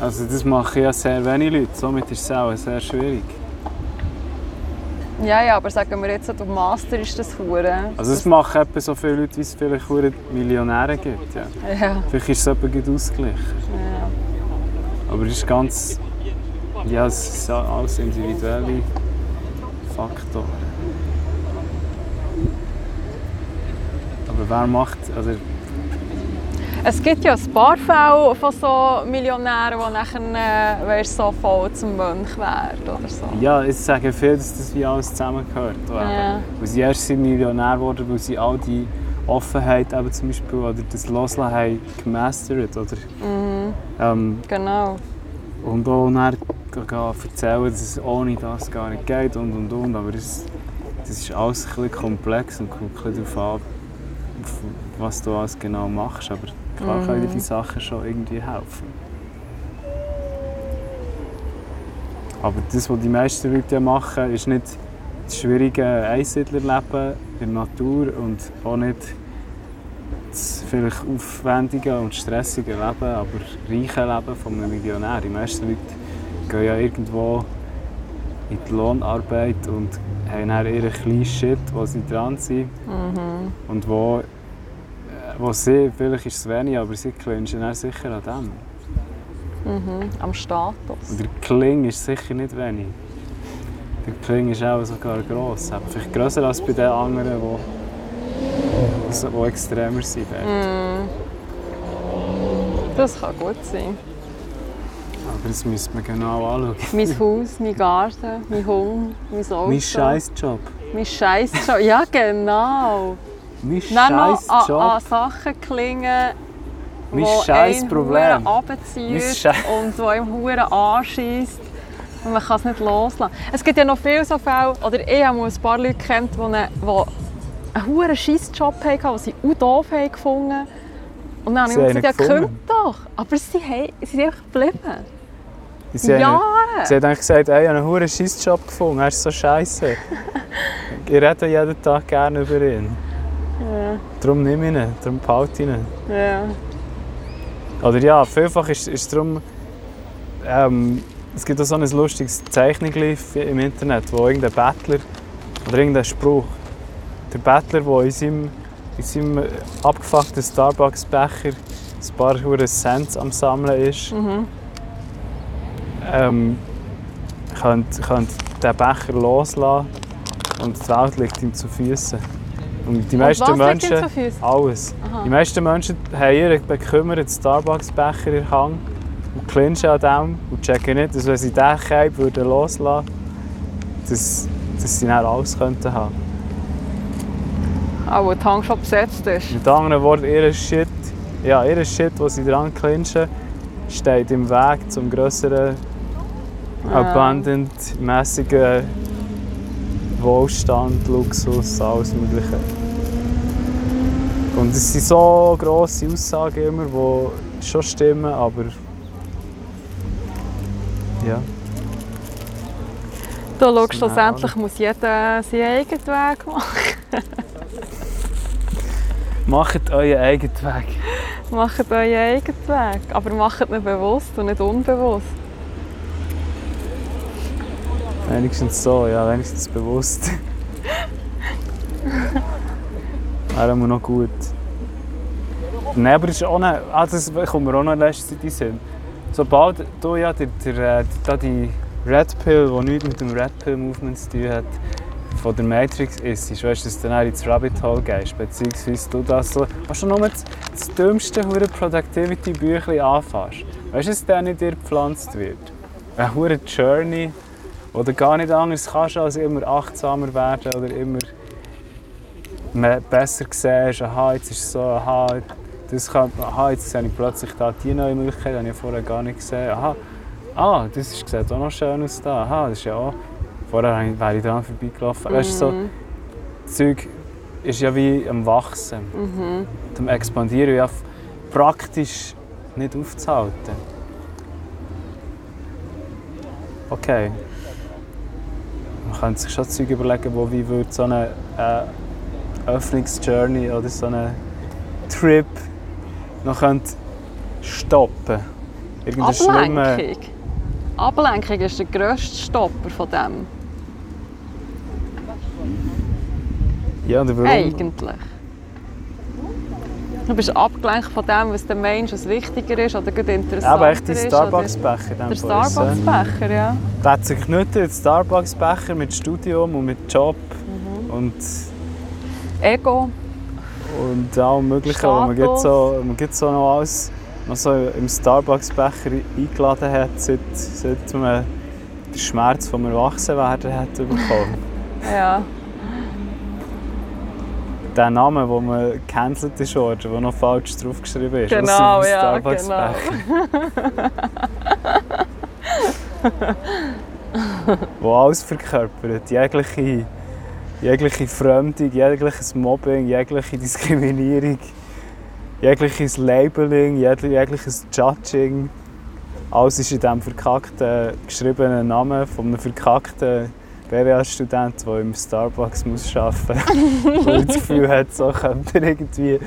Also das machen ja sehr wenige Leute, somit ist es auch sehr schwierig. Ja, ja, aber sagen wir jetzt, du Master ist das Hure. Also es machen etwa so viele Leute, wie es vielleicht verdammt Millionäre gibt. Ja. Ja, Vielleicht ist es etwa gut ausgeglichen. ja. Aber es ist ganz. Ja, es sind alles individuelle Faktoren. Aber wer macht. Also, Es gibt ja ein paar Fälle von so Millionären, die nachher äh, weisst, so voll zum Mönch werden oder so. ja, es sagen viele, dass das wie alles zusammengehört. Ja. Weil sie erst sind Millionär geworden, weil sie all die Offenheit eben zum Beispiel oder das Loslassen haben gemastert. Oder, Mhm, ähm, genau. und auch dann erzählen, dass es ohne das gar nicht geht und und und. Aber das, das ist alles ein bisschen komplex und kommt ein bisschen darauf an, was du alles genau machst. Aber klar können dir die Sachen schon irgendwie helfen. Aber das, was die meisten Leute ja machen, ist nicht das schwierige Einsiedlerleben in der Natur und auch nicht das vielleicht aufwendige und stressige Leben, aber reiche Leben von einem Millionär. Die meisten Leute gehen ja irgendwo in die Lohnarbeit und haben dann ihren kleinen Shit, wo sie dran sind Mhm. und wo, wo sie, vielleicht ist es wenig, aber sie clinchen dann sicher an dem. Mhm. Am Status. Und der Kling ist sicher nicht wenig. Der Kling ist auch sogar gross. Aber vielleicht grösser als bei den anderen, die, die, die extremer sind. Mhm. Das kann gut sein. Aber das müsste man genau anschauen. Mein (laughs) Haus, mein Garten, mein Hund, mein Auto. Mein Scheißjob. Mein Scheiß Ja, genau. Mein Dann noch an, an Sachen klingen, Mein wo scheiß einen Problem. Schei- und wo ihm Huren anschießt. Und man kann es nicht loslassen. Es gibt ja noch viele so Fälle, oder ich habe ein paar Leute kennt, die eine, die einen hohen Scheissjob hatten, den sie auch doof haben gefunden Und dann habe Sie ich gesagt, ja, könnt doch. Aber sie, haben, sie sind einfach geblieben. Sie haben, Jahre. sie haben eigentlich gesagt, ey, ich habe einen hohen Scheissjob gefunden, er ist so scheiße. (laughs) ich rede jeden Tag gerne über ihn. Ja. Darum ich ihn, darum behalte ich ihn. Ja. Oder ja, vielfach ist es darum, ähm, es gibt auch so ein lustiges Zeichnungslief im Internet, wo irgendein Bettler oder irgendein Spruch, der Bettler, der in seinem, in seinem abgefuckten Starbucks-Becher ein paar hure Cents am Sammeln ist, Mhm. ähm, könnte, könnte den Becher loslassen und die Welt liegt ihm zu Füßen. Und die meisten Und was Menschen... Alles. Aha. Die meisten Menschen haben ihren bekümmerten Starbucks-Becher in der Hand und clinchen an dem und checken nicht, dass wenn sie diesen Cape würden loslassen würden, dass, dass sie dann alles könnten haben. Wo die Hand schon besetzt ist. Mit anderen Worten, ihr Shit, ja, ihr Shit, wo sie dran clinchen, steht im Weg zum grösseren, abundant, mäßigen Wohlstand, Luxus, alles Mögliche. Und es sind so grosse Aussagen immer, die schon stimmen, aber ja. Du schaust, schlussendlich muss jeder seinen eigenen Weg machen. (laughs) Macht euren eigenen Weg. Macht euren eigenen Weg. Aber macht ihn bewusst und nicht unbewusst. Wenigstens so, ja, wenigstens bewusst. (laughs) Wäre immer noch gut. Nein, aber ist auch nicht, ah, das kommt mir auch noch in letzter Zeit in Sinn. Sobald du ja die, die, die, die Red Pill, die nichts mit dem Red Pill Movement zu tun hat, von der Matrix ist, weißt du, dass du dann ins Rabbit Hole gehst, beziehungsweise du das so, hast du nur das, das dümmste hure Productivity Büchlein anfasst. Weißt du, dass der nicht dir gepflanzt wird? Eine hure Journey, wo du gar nicht anders kannst, als immer achtsamer werden oder immer mehr besser siehst, aha, jetzt ist es so, aha, das kann, aha, jetzt sehe ich plötzlich da die neue Möglichkeit, die habe ich vorher gar nicht gesehen. Aha, ah, das ist, sieht auch noch schön aus da. Aha, das ist ja auch, vorher habe wäre ich dran vorbeigelaufen. Weißt du, so, das Zeug ist ja wie am Wachsen, Mhm. am Expandieren, ja praktisch nicht aufzuhalten. Okay. Man könnte sich schon Zeug überlegen, wo wie würde so eine äh, Öffnungsjourney oder so eine Trip noch stoppen. Irgendein schlimmer... Ablenkung. Ablenkung ist der grösste Stopper von dem. Ja, oder warum? Eigentlich. Du bist abgelenkt von dem, was dem Menschen was wichtiger ist oder gerade Ja, interessanter aber echt die ist. Starbucks-Becher. Der. Starbucks-Becher, ja. Der hat sich der Starbucks-Becher mit Studium und mit Job Mhm. und, Ego. und allem Möglichen, wo man jetzt so, man jetzt so noch alles noch so im Starbucks-Becher eingeladen hat, seit, seit man den Schmerz vom Erwachsenwerden hat bekommen. (laughs) Ja. Der Name, den man gecancelt ist worden, der noch falsch draufgeschrieben ist. Genau, dem ja, Starbucks-Becher. (laughs) wo alles verkörpert, jegliche, jegliche Fremdung, jegliches Mobbing, jegliche Diskriminierung, jegliches Labeling, jeg- jegliches Judging. Alles ist in diesem verkackten geschriebenen Namen von einem verkackten BWL-Student, der im Starbucks muss arbeiten muss. (laughs) und das Gefühl hat, so könnte er irgendwie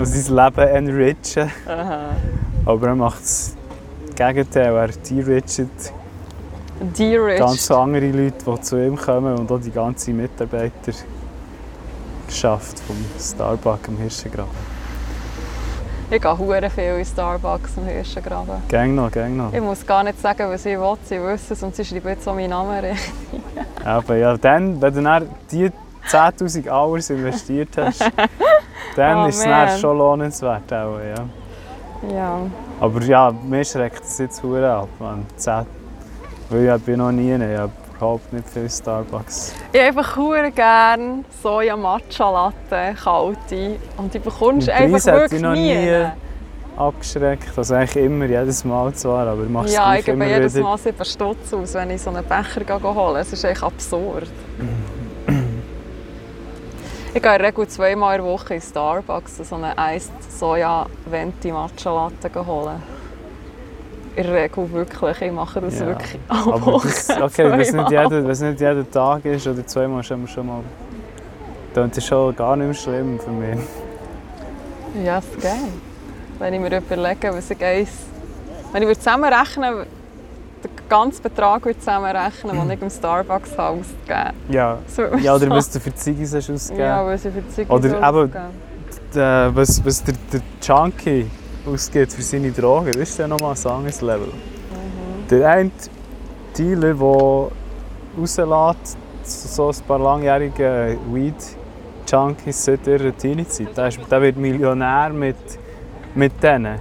sein Leben enrichen. Aha. Aber er macht das Gegenteil. Er de-richet D-Rich. ganz andere Leute, die zu ihm kommen und auch die ganze Mitarbeiter geschafft vom Starbucks am Hirschengraben. Ich gehe hure viel in Starbucks am Hirschengraben. Gang noch, gang noch. Ich muss gar nicht sagen, was ich will, sie wissen es und sie schreiben jetzt auch meinen Namen rein. (laughs) Aber ja, dann, wenn du dann die 10'000 Hours investiert hast, (laughs) dann Oh, ist es dann schon lohnenswert. Auch, ja. Ja. Aber ja, mir schreckt es jetzt hure ab. Man. 10, weil ich bin noch nie, ich habe überhaupt nicht viel Starbucks. Ich habe einfach hure gern Soja Matcha Latte, kalte. Und die bekommst du einfach wirklich noch nie. nie abgeschreckt. Also eigentlich immer, jedes Mal zwar, aber ich mache es Ja, gleich ich gebe immer jedes. Mal 7 Stutz aus, wenn ich so einen Becher holen Es ist echt absurd. (clears throat) Ich gehe in der Regel zweimal in der Woche in Starbucks so eine Iced Soja Venti Matcha Latte holen. In der Regel wirklich. Ich mache das Ja. wirklich Aber das, okay, wenn es nicht, es nicht jeden Tag ist oder zweimal, ist immer schon mal... Dann ist schon gar nicht mehr schlimm für mich. Ja, ist geil. Wenn ich mir überlege, was ich eins... Wenn ich würde zusammenrechnen den ganzen Betrag würde zusammenrechnen, den ich im Starbucks habe ausgegeben Ja. Würde Ja, oder was du für Ziggis hast ausgegeben. Ja, was ich für Zeug Oder eben-. Der, was, was der, der Junkie ausgibt für seine Drogen, das ist dann nochmal ein anderes Level. Mhm. Der eine Dealer, der rauslässt, so ein paar langjährige Weed-Junkies seit ihrer Teenie-Zeit, der, der wird Millionär mit, mit denen.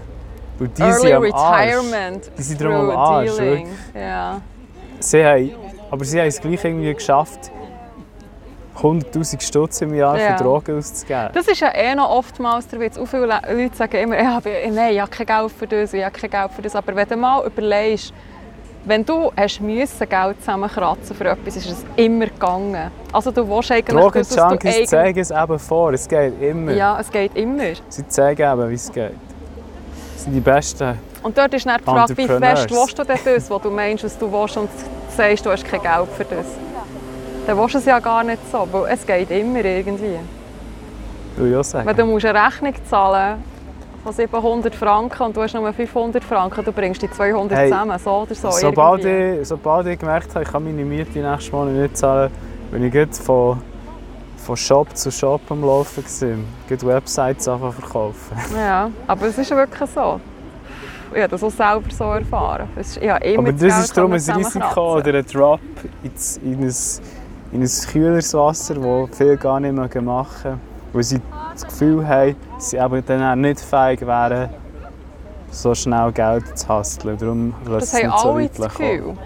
Und die sind Early am Arsch. Retirement Die sind drum am Arsch. Ja. Sie haben, aber sie haben es gleich irgendwie geschafft, 100'000 Stutz im Jahr Ja. für Drogen auszugeben. Das ist ja eh noch oftmals der Witz. Auch viele Le- Leute sagen immer, ich habe, nein, ich habe kein Geld für das, ich habe kein Geld für das. Aber wenn du mal überlegst, wenn du hast müssen Geld zusammenkratzen für etwas, ist es immer gegangen. Also du willst eigentlich Drogenjunkies eigentlich... zeigen es eben vor, es geht immer. Ja, es geht immer. Sie zeigen eben, wie es geht. Das sind die Besten. Und dort ist dann die Frage, wie fest willst du denn das, was du meinst, was du willst und sagst, du hast kein Geld für das. Dann willst du es ja gar nicht so, weil es geht immer irgendwie. Will ich auch sagen. Wenn du musst eine Rechnung zahlen von 700 Franken und du hast nur 500 Franken, du bringst die 200 Hey, zusammen, so oder so. sobald, irgendwie. ich, sobald ich gemerkt habe, ich kann meine Miete nächsten Monat nicht zahlen, bin ich gerade von, von Shop zu Shop am Laufen. Gerade Websites zu verkaufen. (laughs) Ja, aber es ist wirklich so. Ich habe das auch selber so erfahren. Ich habe immer Aber das das ist darum ein Risiko oder ein Drop in ein, in ein kühleres Wasser, das viele gar nicht mehr machen weil sie das Gefühl haben, dass sie eben dann auch nicht fähig wären, so schnell Geld zu hustlen. Darum Das lässt es haben so alle das kommen. Gefühl.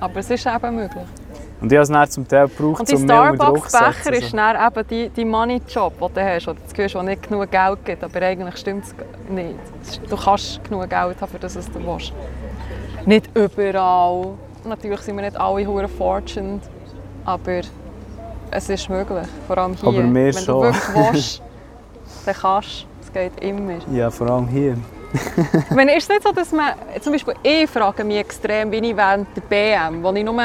Aber es ist eben möglich. Und ich habe es dann zum Teil gebraucht, Und die um mehr unter Druck zu Starbucks-Becher ist dann eben die, die Money-Job, den du hast. Oder das Gefühl, wo nicht genug Geld gibt. Aber eigentlich stimmt es nicht. Du kannst genug Geld haben, für das was du willst. Nicht überall. Natürlich sind wir nicht alle hure fortunate. Aber es ist möglich. Vor allem hier. Aber Wenn schon. du wirklich willst, (laughs) dann kannst du. Es geht immer. Ja, vor allem hier. (laughs) Ich meine, ist es nicht so, dass man, zum Beispiel ich frage mich extrem, wie ich während der BM, wo ich nur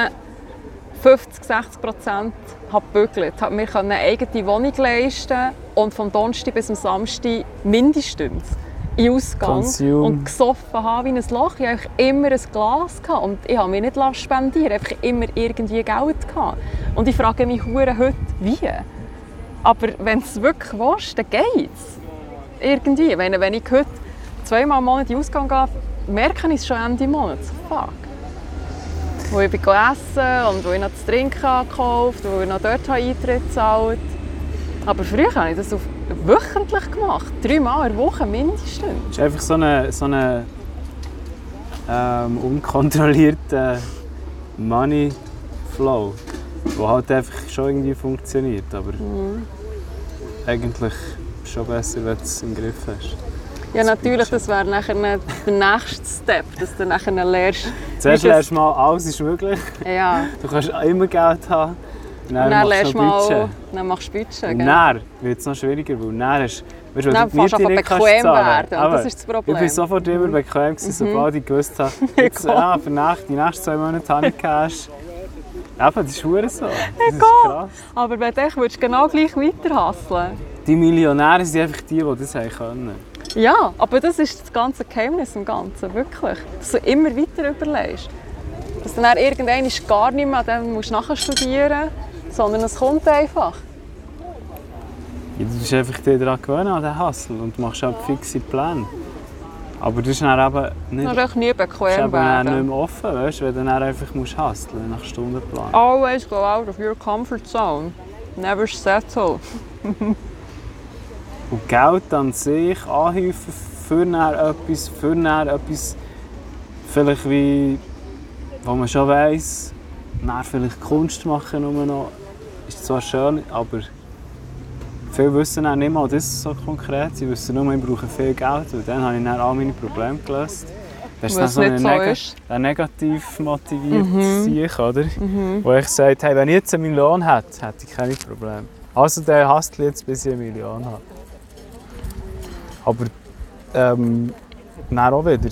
50, 60 Prozent habe gebügelt, habe mir eine eigene Wohnung leisten und vom Donnerstag bis zum Samstag mindestens in Ausgang Consume. und gesoffen habe wie ein Loch. Ich hatte immer ein Glas gehabt und ich habe mich nicht lassen spendieren, einfach immer irgendwie Geld gehabt. Und ich frage mich hure heute, wie? Aber wenn es wirklich willst, dann geht's. Irgendwie. Meine, wenn ich heute zweimal im Monat in den Ausgang gehe, merke ich es schon Ende Monat. Fuck. Wo ich bin essen und wo ich noch zu trinken habe gekauft, wo ich noch dort Eintritt gezahlt Aber früher habe ich das auf wöchentlich gemacht. Dreimal in der Woche mindestens. Es ist einfach so eine, so eine ähm, unkontrollierter Money Flow, der halt einfach schon irgendwie funktioniert. Aber Mhm. eigentlich schon besser, wenn du es im Griff hast. Ja, natürlich, das wäre nachher der nächste Step, dass du nachher lernst. Zuerst lernst du mal, alles ist möglich. Ja, Du kannst immer Geld haben. Dann, dann machst lernst du du mal, dann machst du Budget. Dann wird es noch schwieriger, weil dann hast weißt, Dann du die fängst du nicht bequem werden, Aber das ist das Problem. Ich war sofort immer bequem, gewesen, sobald ich gewusst habe, (laughs) jetzt, Egal. ah, für nach, die nächsten zwei Monate habe ich Cash. Eben, das ist verdammt so. Krass. Aber du echt würdest genau gleich weiterhasseln Die Millionäre sind einfach die, die das haben können. Ja, aber das ist das ganze Geheimnis im Ganzen, wirklich. Dass du immer weiter überlegst. Dass du dann irgendwann gar nicht mehr an dem musst nachstudieren musst, sondern es kommt einfach. Ja, Du bist einfach daran gewöhnen, an den Hustle und machst halt fixe Pläne. Aber das ist dann eben Du nicht, echt nie bequem dann nicht werden. mehr offen, weißt, wenn du dann einfach musst hustlen nach Stundenplan. Always go out of your comfort zone. Never settle. (laughs) Und Geld an sich anhäufen für dann etwas, für dann etwas, vielleicht wie, wo man schon weiss, dann vielleicht Kunst machen nur noch, ist zwar schön, aber viele wissen dann nicht mal das so konkret. Sie wissen nur, ich brauche viel Geld und dann habe ich dann all meine Probleme gelöst. Das ist Weil dann so ein, nicht so neg ein negativ motiviertes Sieg, oder? Wo ich sage, hey, wenn ich jetzt einen Lohn hätte, hätte ich keine Probleme. Also der hasst jetzt, bis ich eine Million habe. Aber ähm, dann auch wieder.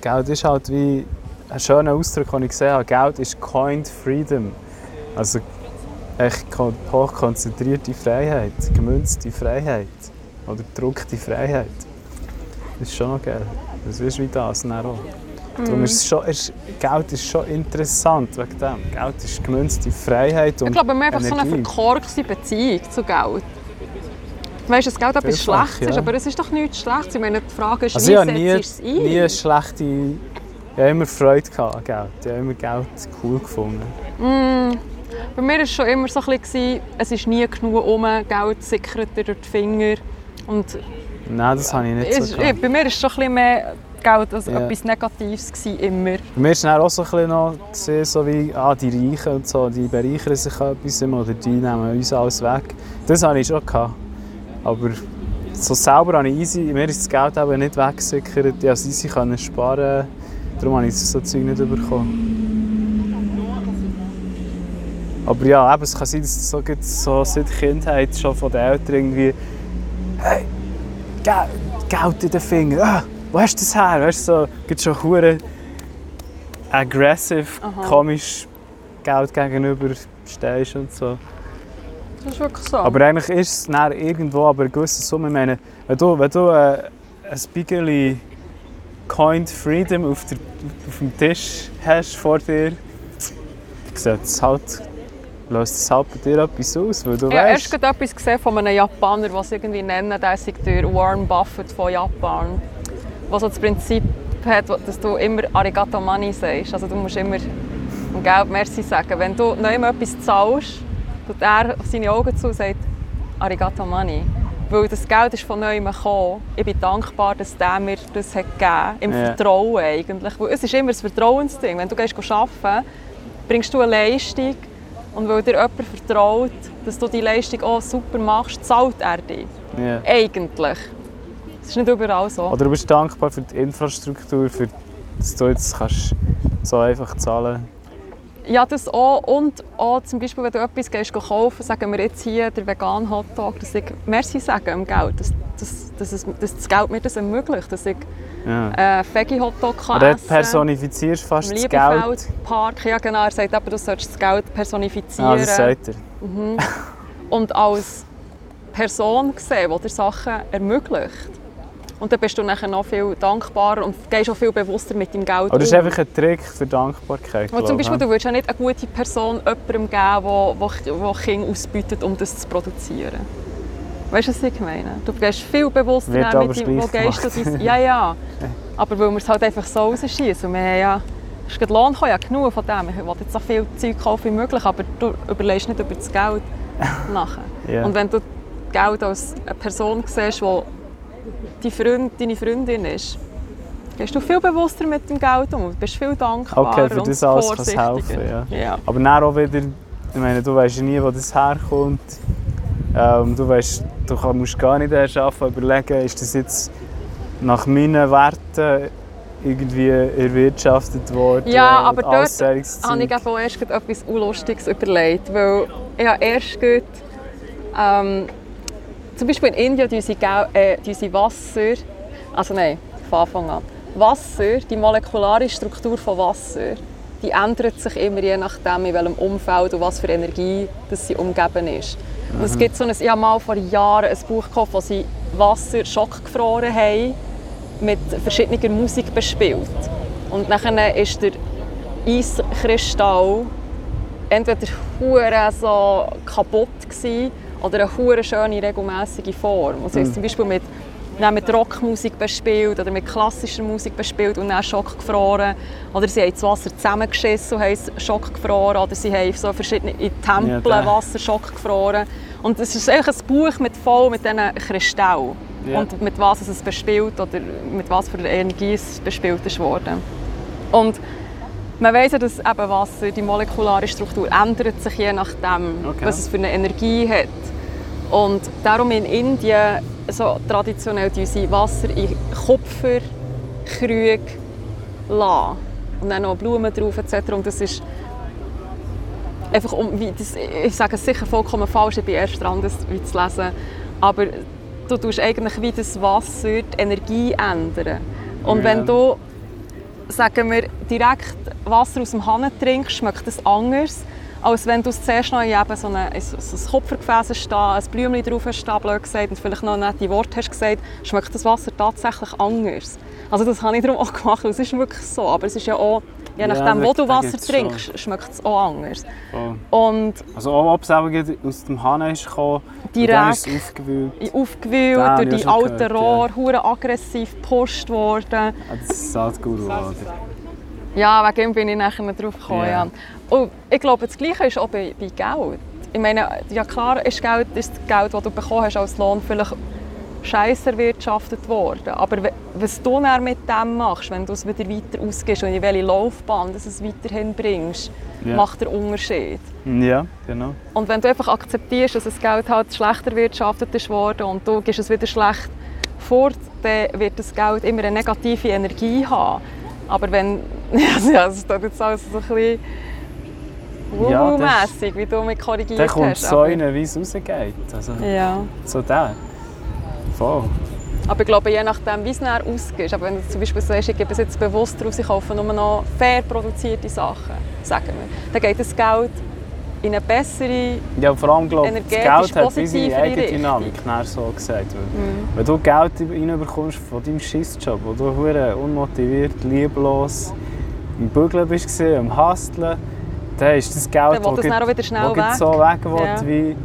Geld ist halt wie ein schöner Ausdruck, den ich gesehen habe. Geld ist Coined Freedom. Also echt hochkonzentrierte Freiheit, gemünzte Freiheit oder gedruckte Freiheit. Das ist schon noch geil. Das ist wie das dann auch. Darum ist, schon, ist Geld ist schon interessant wegen dem. Geld ist gemünzte Freiheit und Ich glaube, wir haben einfach so eine Energie. verkorkste Beziehung zu Geld. Weißt du, dass Geld etwas Schlechtes ist, ja. aber es ist doch nichts Schlechtes. Ich meine, die Frage ist, Also wie habe setzt nie, es ein? nie schlechte... Ich habe immer Freude an Geld. Ich habe immer Geld cool gefunden. Bei mir war es schon immer so ein bisschen, es ist nie genug um, Geld sickert dir durch die Finger. Und Nein, das habe ich nicht so gehabt. bei mir war es schon ein bisschen mehr Geld als Ja. etwas Negatives gewesen, immer. Bei mir war auch so ein bisschen noch gesehen, so wie ah, die Reichen und so, die bereichern sich etwas immer oder die nehmen uns alles weg. Das hatte ich schon. Gehabt. Aber so selber habe ich easy, mir ist das Geld eben nicht weggesickert. Ich konnte es easy sparen, darum habe ich so Zeug nicht bekommen. Aber ja, eben, es kann sein, dass es so, so seit Kindheit schon von den Eltern irgendwie «Hey, Geld, in den Finger, ah, wo hast du das her?» Weißt du, so, gibt schon hure aggressive, komisch Geld gegenüber stehst und so. Das ist wirklich so. Aber eigentlich ist es irgendwo aber eine gewisse Summe. Ich meine, wenn du, wenn du äh, ein Spiegel Coined Freedom auf, der, auf dem Tisch hast vor dir, sieht es halt, löst es halt bei dir etwas aus, weil du ich habe erst weißt, etwas gesehen von einem Japaner, der es irgendwie nennen, der sei der Warren Buffett von Japan. Was so das Prinzip hat, dass du immer Arigato Money sagst. Also du musst immer um Geld Merci sagen. Wenn du noch immer etwas zahlst, tut er seine Augen zu und sagt Arigato Money. Weil das Geld ist von neuem gekommen. Ich bin dankbar, dass der mir das hat gegeben Im Ja. Vertrauen eigentlich. Weil es ist immer ein Vertrauensding. Wenn du gehst arbeiten bringst du eine Leistung und weil dir jemand vertraut, dass du die Leistung auch super machst, zahlt er dich. ja. Eigentlich. Das ist nicht überall so. Oder du bist dankbar für die Infrastruktur, für, dass du jetzt kannst so einfach zahlen Ja, das auch. Und auch zum Beispiel, wenn du etwas gehst, kaufen sagen wir jetzt hier den veganen Hotdog, dass ich Merci sagen am Geld, dass, dass, dass, es, dass das Geld mir das ermöglicht, dass ich Ja. äh, Veggie-Hotdog kann Und dort essen personifizierst du fast das Geld. Liebefeldpark, ja genau, er sagt aber, du sollst das Geld personifizieren Ah, das sagt er. und als Person sehen, die dir Sachen ermöglicht. Und dann bist du nachher noch viel dankbarer und gehst auch viel bewusster mit deinem Geld Aber das ist einfach ein Trick für Dankbarkeit. Weil zum Beispiel, ja. du willst ja nicht eine gute Person jemandem geben, der Kinder ausbietet, um das zu produzieren. Weißt du, was ich meine? Du gehst viel bewusster mit dem, wo gehst du dein, Ja, ja. Aber weil wir es halt einfach so rausschießen. Wir haben ja, es ist Lohn ja genug von dem. Ich will jetzt so viel Zeug kaufen wie möglich, aber du überlegst nicht über das Geld (laughs) nachher. Ja. Und wenn du Geld als eine Person siehst, die die Freund, deine Freundin ist, gehst du viel bewusster mit dem Geld um. Du bist viel dankbarer Okay, für und das alles kann es vorsichtiger. helfen. Ja. Ja. Aber dann auch wieder, ich meine, du weißt nie, wo das herkommt. Ähm, du, weißt, du musst gar nicht erst anfangen überlegen, ist das jetzt nach meinen Werten irgendwie erwirtschaftet worden. Ja, aber dort habe ich auch erst etwas Unlustiges überlegt, weil ich habe erst gerade, ähm, zum Beispiel in Indien tun sie, Gau- äh, tun sie Wasser, also nein, von Anfang an, Wasser, die molekulare Struktur von Wasser, die ändert sich immer je nachdem, in welchem Umfeld und was für Energie das sie umgeben ist. Und es gibt so ein, ich habe mal vor Jahren ein Buch gekauft, wo sie Wasser schockgefroren haben, mit verschiedener Musik bespielt. Und nachher ist der Eiskristall entweder hure so kaputt gsi oder eine hure schöne regelmäßige Form. Also mhm. zum Beispiel mit, mit Rockmusik bespielt oder mit klassischer Musik bespielt und dann schockgefroren. Oder sie haben das Wasser zusammengeschissen und haben es schockgefroren. Oder sie haben so verschiedene in Tempeln Ja. Wasser schockgefroren. Und es ist eigentlich ein Buch mit voll mit diesen Kristallen. Ja. Und mit was es bespielt oder mit was für Energie es bespielt ist worden. Und man weiss ja, dass eben Wasser, die molekulare Struktur ändert sich je nachdem, Okay. was es für eine Energie hat. Und darum in Indien so traditionell tun sie Wasser in Kupferkrüge lassen. Und dann noch Blumen drauf etc. Und das ist einfach um, wie das, ich sage es sicher vollkommen falsch, ich bin erst dran, das wie zu lesen, aber du tust eigentlich wie das Wasser die Energie ändern. Und Ja. wenn du, sagen wir, direkt Wasser aus dem Hahn trinkst, schmeckt das anders, als wenn du es zuerst noch in eben so, eine, in so ein Kupfergefäß stehen, ein Blümchen drauf hast stehen, blöd gesagt, und vielleicht noch nette Worte hast gesagt, schmeckt das Wasser tatsächlich anders. Also das habe ich darum auch gemacht, es ist wirklich so, aber es ist ja auch, je Ja, nachdem, wo da- du Wasser trinkst, schmeckt es auch anders. Oh. Und Also auch ob es aus dem Hahn ist gekommen, direkt ist aufgewühlt. aufgewühlt, habe durch die alten gehört, ja. Rohre, hure aggressiv gepusht worden. Das ist Salzguru, oder? Ja, wegen ihm bin ich nachher drauf gekommen. Ja. Ja. Und ich glaube, das Gleiche ist auch bei, bei Geld. Ich meine, ja klar ist Geld ist das Geld, das du bekommen hast als Lohn, vielleicht scheiße erwirtschaftet worden. Aber was du dann mit dem machst, wenn du es wieder weiter ausgibst und in welche Laufbahn du es weiterhin bringst, Ja. macht den Unterschied. Ja, genau. Und wenn du einfach akzeptierst, dass das Geld halt schlechter erwirtschaftet ist worden und du gibst es wieder schlecht fort, dann wird das Geld immer eine negative Energie haben. Aber wenn, also (laughs) ja, es tut jetzt alles so ein bisschen Ja, das- wuhu-mässig, wie du mich korrigiert Dann kommt hast. so rein, wie es rausgeht. Also, Ja. so der. Voll. Aber ich glaube, je nachdem, wie es dann ausgeht, aber wenn du zum Beispiel sagst, ich gebe es jetzt bewusst raus, ich kaufe nur noch fair produzierte Sachen, sagen wir, dann geht das Geld in eine bessere... Ja, vor allem glaube ich, das Geld hat positivere Eigendynamik, näher so gesagt. Weil, Wenn du Geld reinbekommst von deinem Schissjob, wo du unmotiviert, lieblos im Bügeln bist, am Husteln, dann ist das Geld, das so weg will, Ja. wie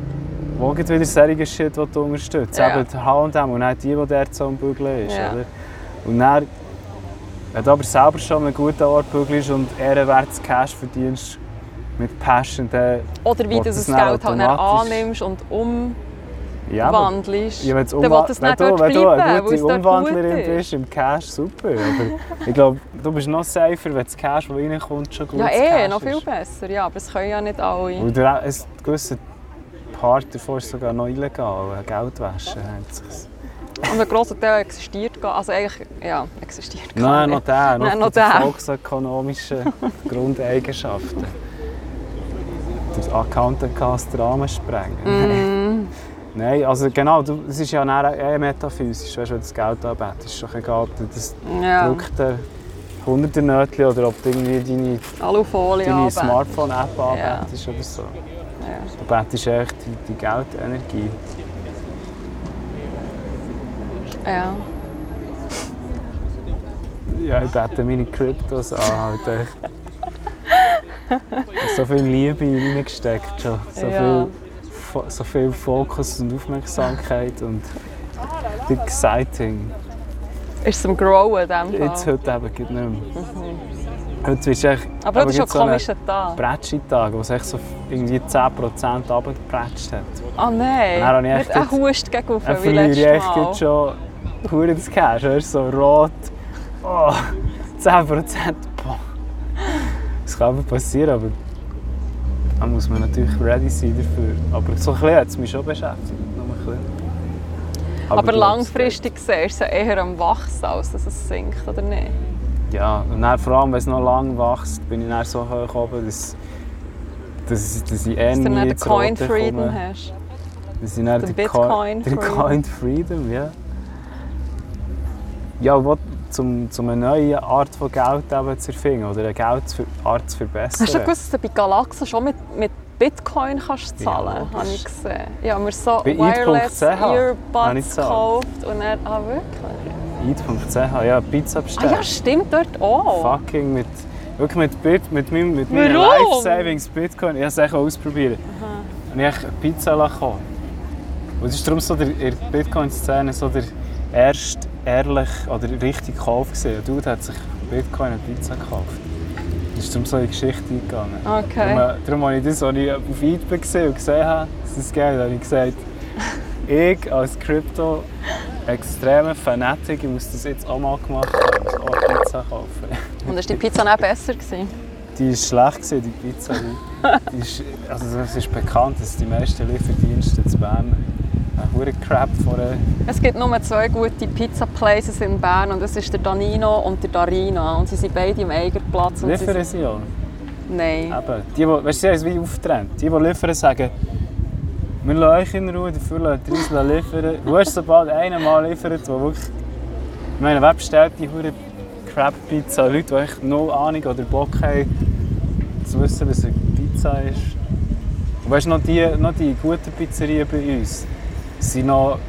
wo geht wieder solche Shit, die du unterstützt. Ja. Eben der H&M und nicht die, die dort so am Bügeln ist. Ja. Oder? Und dann, wenn du aber selber schon an einem guten Ort bügelst und ehrenwertes Cash verdienst, mit Passion, dann Oder wie du das das dann Geld halt dann annimmst und ja, umwandelst, Ja, wenn's dann umwa- will es wenn nicht du, dort wenn du bleiben, eine weil gute es dort Umwandlerin gut ist. bist im Cash, super. Aber ich glaube, du bist noch safer, wenn das Cash, das reinkommt, schon gut Ja, Cash eh, noch viel ist. besser. Ja, aber das können ja nicht alle. Ein gewisser Part davon ist sogar noch illegal. Geldwäsche nennt sich's. Und ein grosser Teil existiert gar Also eigentlich, ja, existiert gar Nein, noch nicht. der, noch, Nein, noch der. volksökonomischen (laughs) Grundeigenschaften. Das Accountant-Cast Rahmen sprengen. Mm. Nein, also genau, du, es ist ja dann eh metaphysisch, weißt, wenn du das Geld anbetest. ist doch egal, ob du das Ja, gedruckte hunderte Nötchen oder ob du irgendwie deine, Alufolie deine. Smartphone-App Ja. anbetest oder so. Ja. Du betest echt die, die Geldenergie. Ja. Ja, ich bete meine Kryptos an. Halt so viel Liebe reingesteckt schon. So, Ja. viel, so viel Fokus und Aufmerksamkeit und exciting. Ist es am Growen in dem Jetzt heute eben geht nicht mehr. Heute ist echt Aber das ist schon so ein komischer Tag. Bretschi-Tag, wo es echt so irgendwie 10% runtergepretscht hat. Ah nein, Dann habe ich nicht echt ein Hust gegen rauf, wie ich letztes echt Mal. jetzt schon hure das Cash. Ist so rot. Oh, 10%. Boah. Das kann aber passieren, aber da muss man natürlich ready sein dafür. Aber so ein bisschen hat es mich schon beschäftigt. Noch ein bisschen. Aber, ich glaube, langfristig gesehen ist es eher am Wachsen, als dass es sinkt, oder nicht? Ja, und dann, vor allem, wenn es noch lang wächst, bin ich dann so hoch oben, dass, dass, dass ich eh Dass du nie den ins Rote Coin Freedom komme. hast. Das sind dann Den die Bitcoin Freedom. Coin Freedom, ja. Ja, was zum, zum eine neue Art von Geld eben zu erfinden oder eine Geldart zu verbessern. Hast du gewusst, dass du bei Galaxen schon mit, mit Bitcoin kannst zahlen Ja, Habe ich gesehen. Ja, wir so Wireless ich Earbuds gekauft und dann... Ah, wirklich? Eid.ch, ja, Pizza Ah bestellt. ja, stimmt, dort auch. Fucking mit, wirklich mit, Bit, mit, meinem, mit meinen Warum? Life Savings Bitcoin. Ich habe es echt ausprobiert. Und ich habe Pizza bekommen. Und es ist darum so der, in der Bitcoin-Szene so der erste ehrlich oder richtig Kauf gesehen. Ein Dude hat sich Bitcoin und Pizza gekauft. Das ist darum so in die Geschichte eingegangen. Okay. Darum, darum habe ich das, als ich auf Eid gesehen und gesehen habe, das ist geil, habe ich gesagt, ich als Crypto extremer Fanatic, ich muss das jetzt auch mal gemacht haben, auch Pizza kaufen. Und ist die Pizza dann besser gewesen? Die war schlecht, gewesen, die Pizza. Die, die ist, also es ist bekannt, dass die meisten Lieferdienste in Bern einen Crap vor der Es gibt nur zwei gute Pizza Places in Bern und das ist der Danino und der Darino und sie sind beide im eigenen Platz. Und sie Liefern sie auch. Nein. Eben, die, die, weißt du, sie haben es wie aufgetrennt. Die, die liefern, sagen, wir lassen euch in Ruhe, dafür lassen wir uns liefern. Du hast sobald einer mal liefert, der wirklich... Ich meine, wer bestellt die hure Crab-Pizza? Leute, die echt null Ahnung oder Bock haben, zu wissen, was eine Pizza ist. Und weißt du, noch die, noch die guten Pizzerien bei uns, sind noch...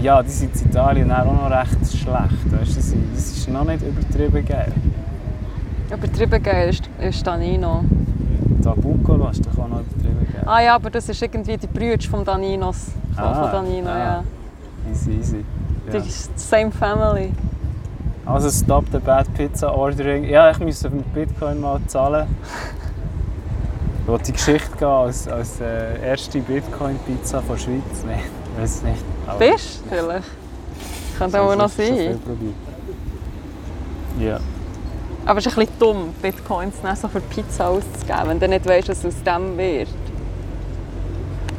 Ja, die sind in Italien auch noch recht schlecht. Weißt sind- das ist noch nicht übertrieben geil. Übertrieben geil ist, ist Danino. Tabucolo ist doch auch noch übertrieben. Ah ja, aber das ist irgendwie die Brüder von Daninos. Von, Ah, von Danino, ah. ja. Easy, easy. Die Ja. ist the same family. Also stop the bad pizza ordering. Ja, ich müsste mit Bitcoin mal zahlen. Ich wollte die Geschichte gehen als, als äh, erste Bitcoin-Pizza von der Schweiz. (laughs) Nein, ich weiß nicht. Aber Bist du vielleicht? Könnte auch noch sein. probiert. Ja. Aber es ist ein bisschen dumm, Bitcoins nicht so für Pizza auszugeben, wenn du nicht weißt, was aus dem wird.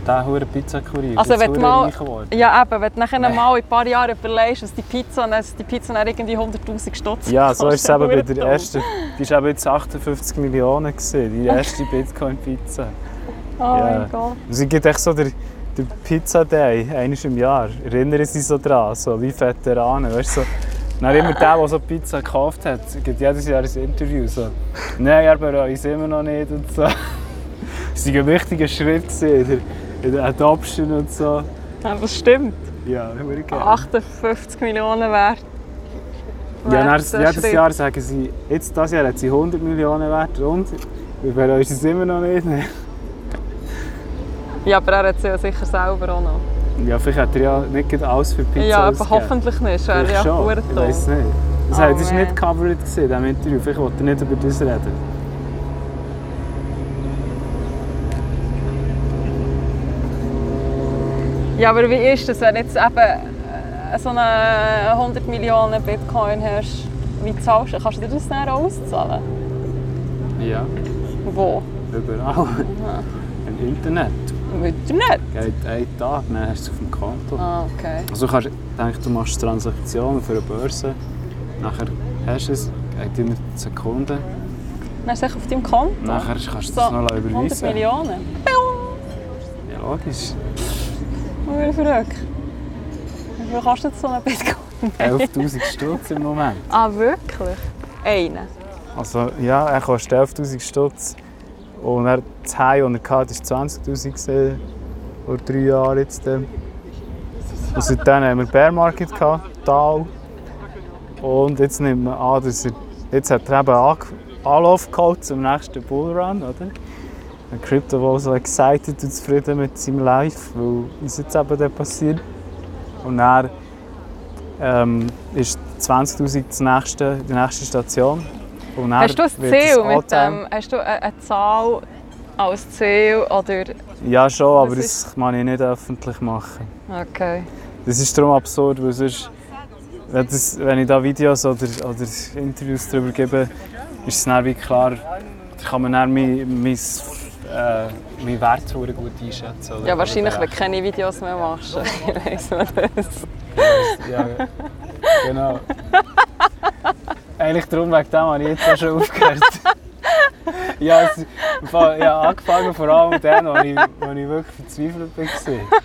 Der hure Pizzakurier. Also wenn du mal, ja eben, wenn du nachher Nee. mal in ein paar Jahren überlegst, dass die Pizza, dass die Pizza dann irgendwie 100'000 Stutz Ja, so ist es eben bei der ersten. Die war eben jetzt 58 Millionen, gewesen, die erste Bitcoin-Pizza. (laughs) Oh Ja. mein Gott. Sie gibt echt so der, der Pizza Day, einmal im Jahr. Erinnern Sie sich so dran, so wie Veteranen. Weißt, du, so. Dann immer der, der so Pizza gekauft hat, gibt jedes Jahr ein Interview. So, Nein, er bereue es immer noch nicht. Und so. (laughs) Das war ein wichtiger Schritt in in der Adoption und so. Ja, das stimmt. Ja, wirklich geil. 58 Millionen wert. Ja, jedes Schritt. Jahr sagen sie, jetzt dieses Jahr hat sie 100 Millionen wert und wir bereuen es immer noch nicht. Ja, aber er hat es ja sicher selber auch noch. Ja, vielleicht hat er ja nicht alles für Pizza ja, aber hoffentlich nicht. Wäre ja verdammt ich weiß nicht. Das Oh, es war nicht covered in diesem Interview. Vielleicht wollte er nicht über das reden. Ja, aber wie ist das, wenn jetzt eben äh, so eine 100 Millionen Bitcoin hast? Wie zahlst du? Kannst du dir das dann auch auszahlen? Ja, Wo? überall. Im Internet. Im Internet? Geht einen Tag, dann hast du es auf dem Konto. Ah, okay. Also du kannst, denk, du machst Transaktionen für eine Börse, nachher hast du es, geht immer Sekunden, Dann ist es auf deinem Konto? nachher kannst du das So, noch 100 überweisen. Millionen? Ja, logisch. Wie verrückt. Wie viel kostet so ein Bitcoin? 11'000 Stutz im Moment. Ah, wirklich? Einen? Also ja, er kostet 11'000 Stutz. Und er, das High, das er hatte, war 20'000 gewesen, vor drei Jahren jetzt. Und seitdem haben wir Bear Market Tal. Und jetzt nimmt man an, dass er, jetzt hat er eben Anlauf geholt zum nächsten Bullrun, oder? Der Crypto war so excited und zufrieden mit seinem Life, weil es jetzt eben dann passiert. Und dann ähm, ist 20'000 das nächste, die nächste Station. Und Hast du ein Ziel mit dem? Hast du eine, eine Zahl als Ziel? Oder... Ja, schon, aber ist- das kann ich nicht öffentlich machen. Okay. Das ist darum absurd, weil sonst, wenn, das, wenn ich da Videos oder, oder Interviews darüber gebe, ist es dann wie klar, kann man dann mein, mein, äh, meinen Wert verdammt gut einschätzen. Oder Ja, wahrscheinlich, wenn du keine Videos mehr machst. (laughs) Ich weiss man das. Ja, genau. Eigentlich darum, wegen dem habe ich jetzt auch schon aufgehört. (laughs) ja, es, Fall- ja, angefangen vor allem mit dem, ich, als ich wirklich verzweifelt war.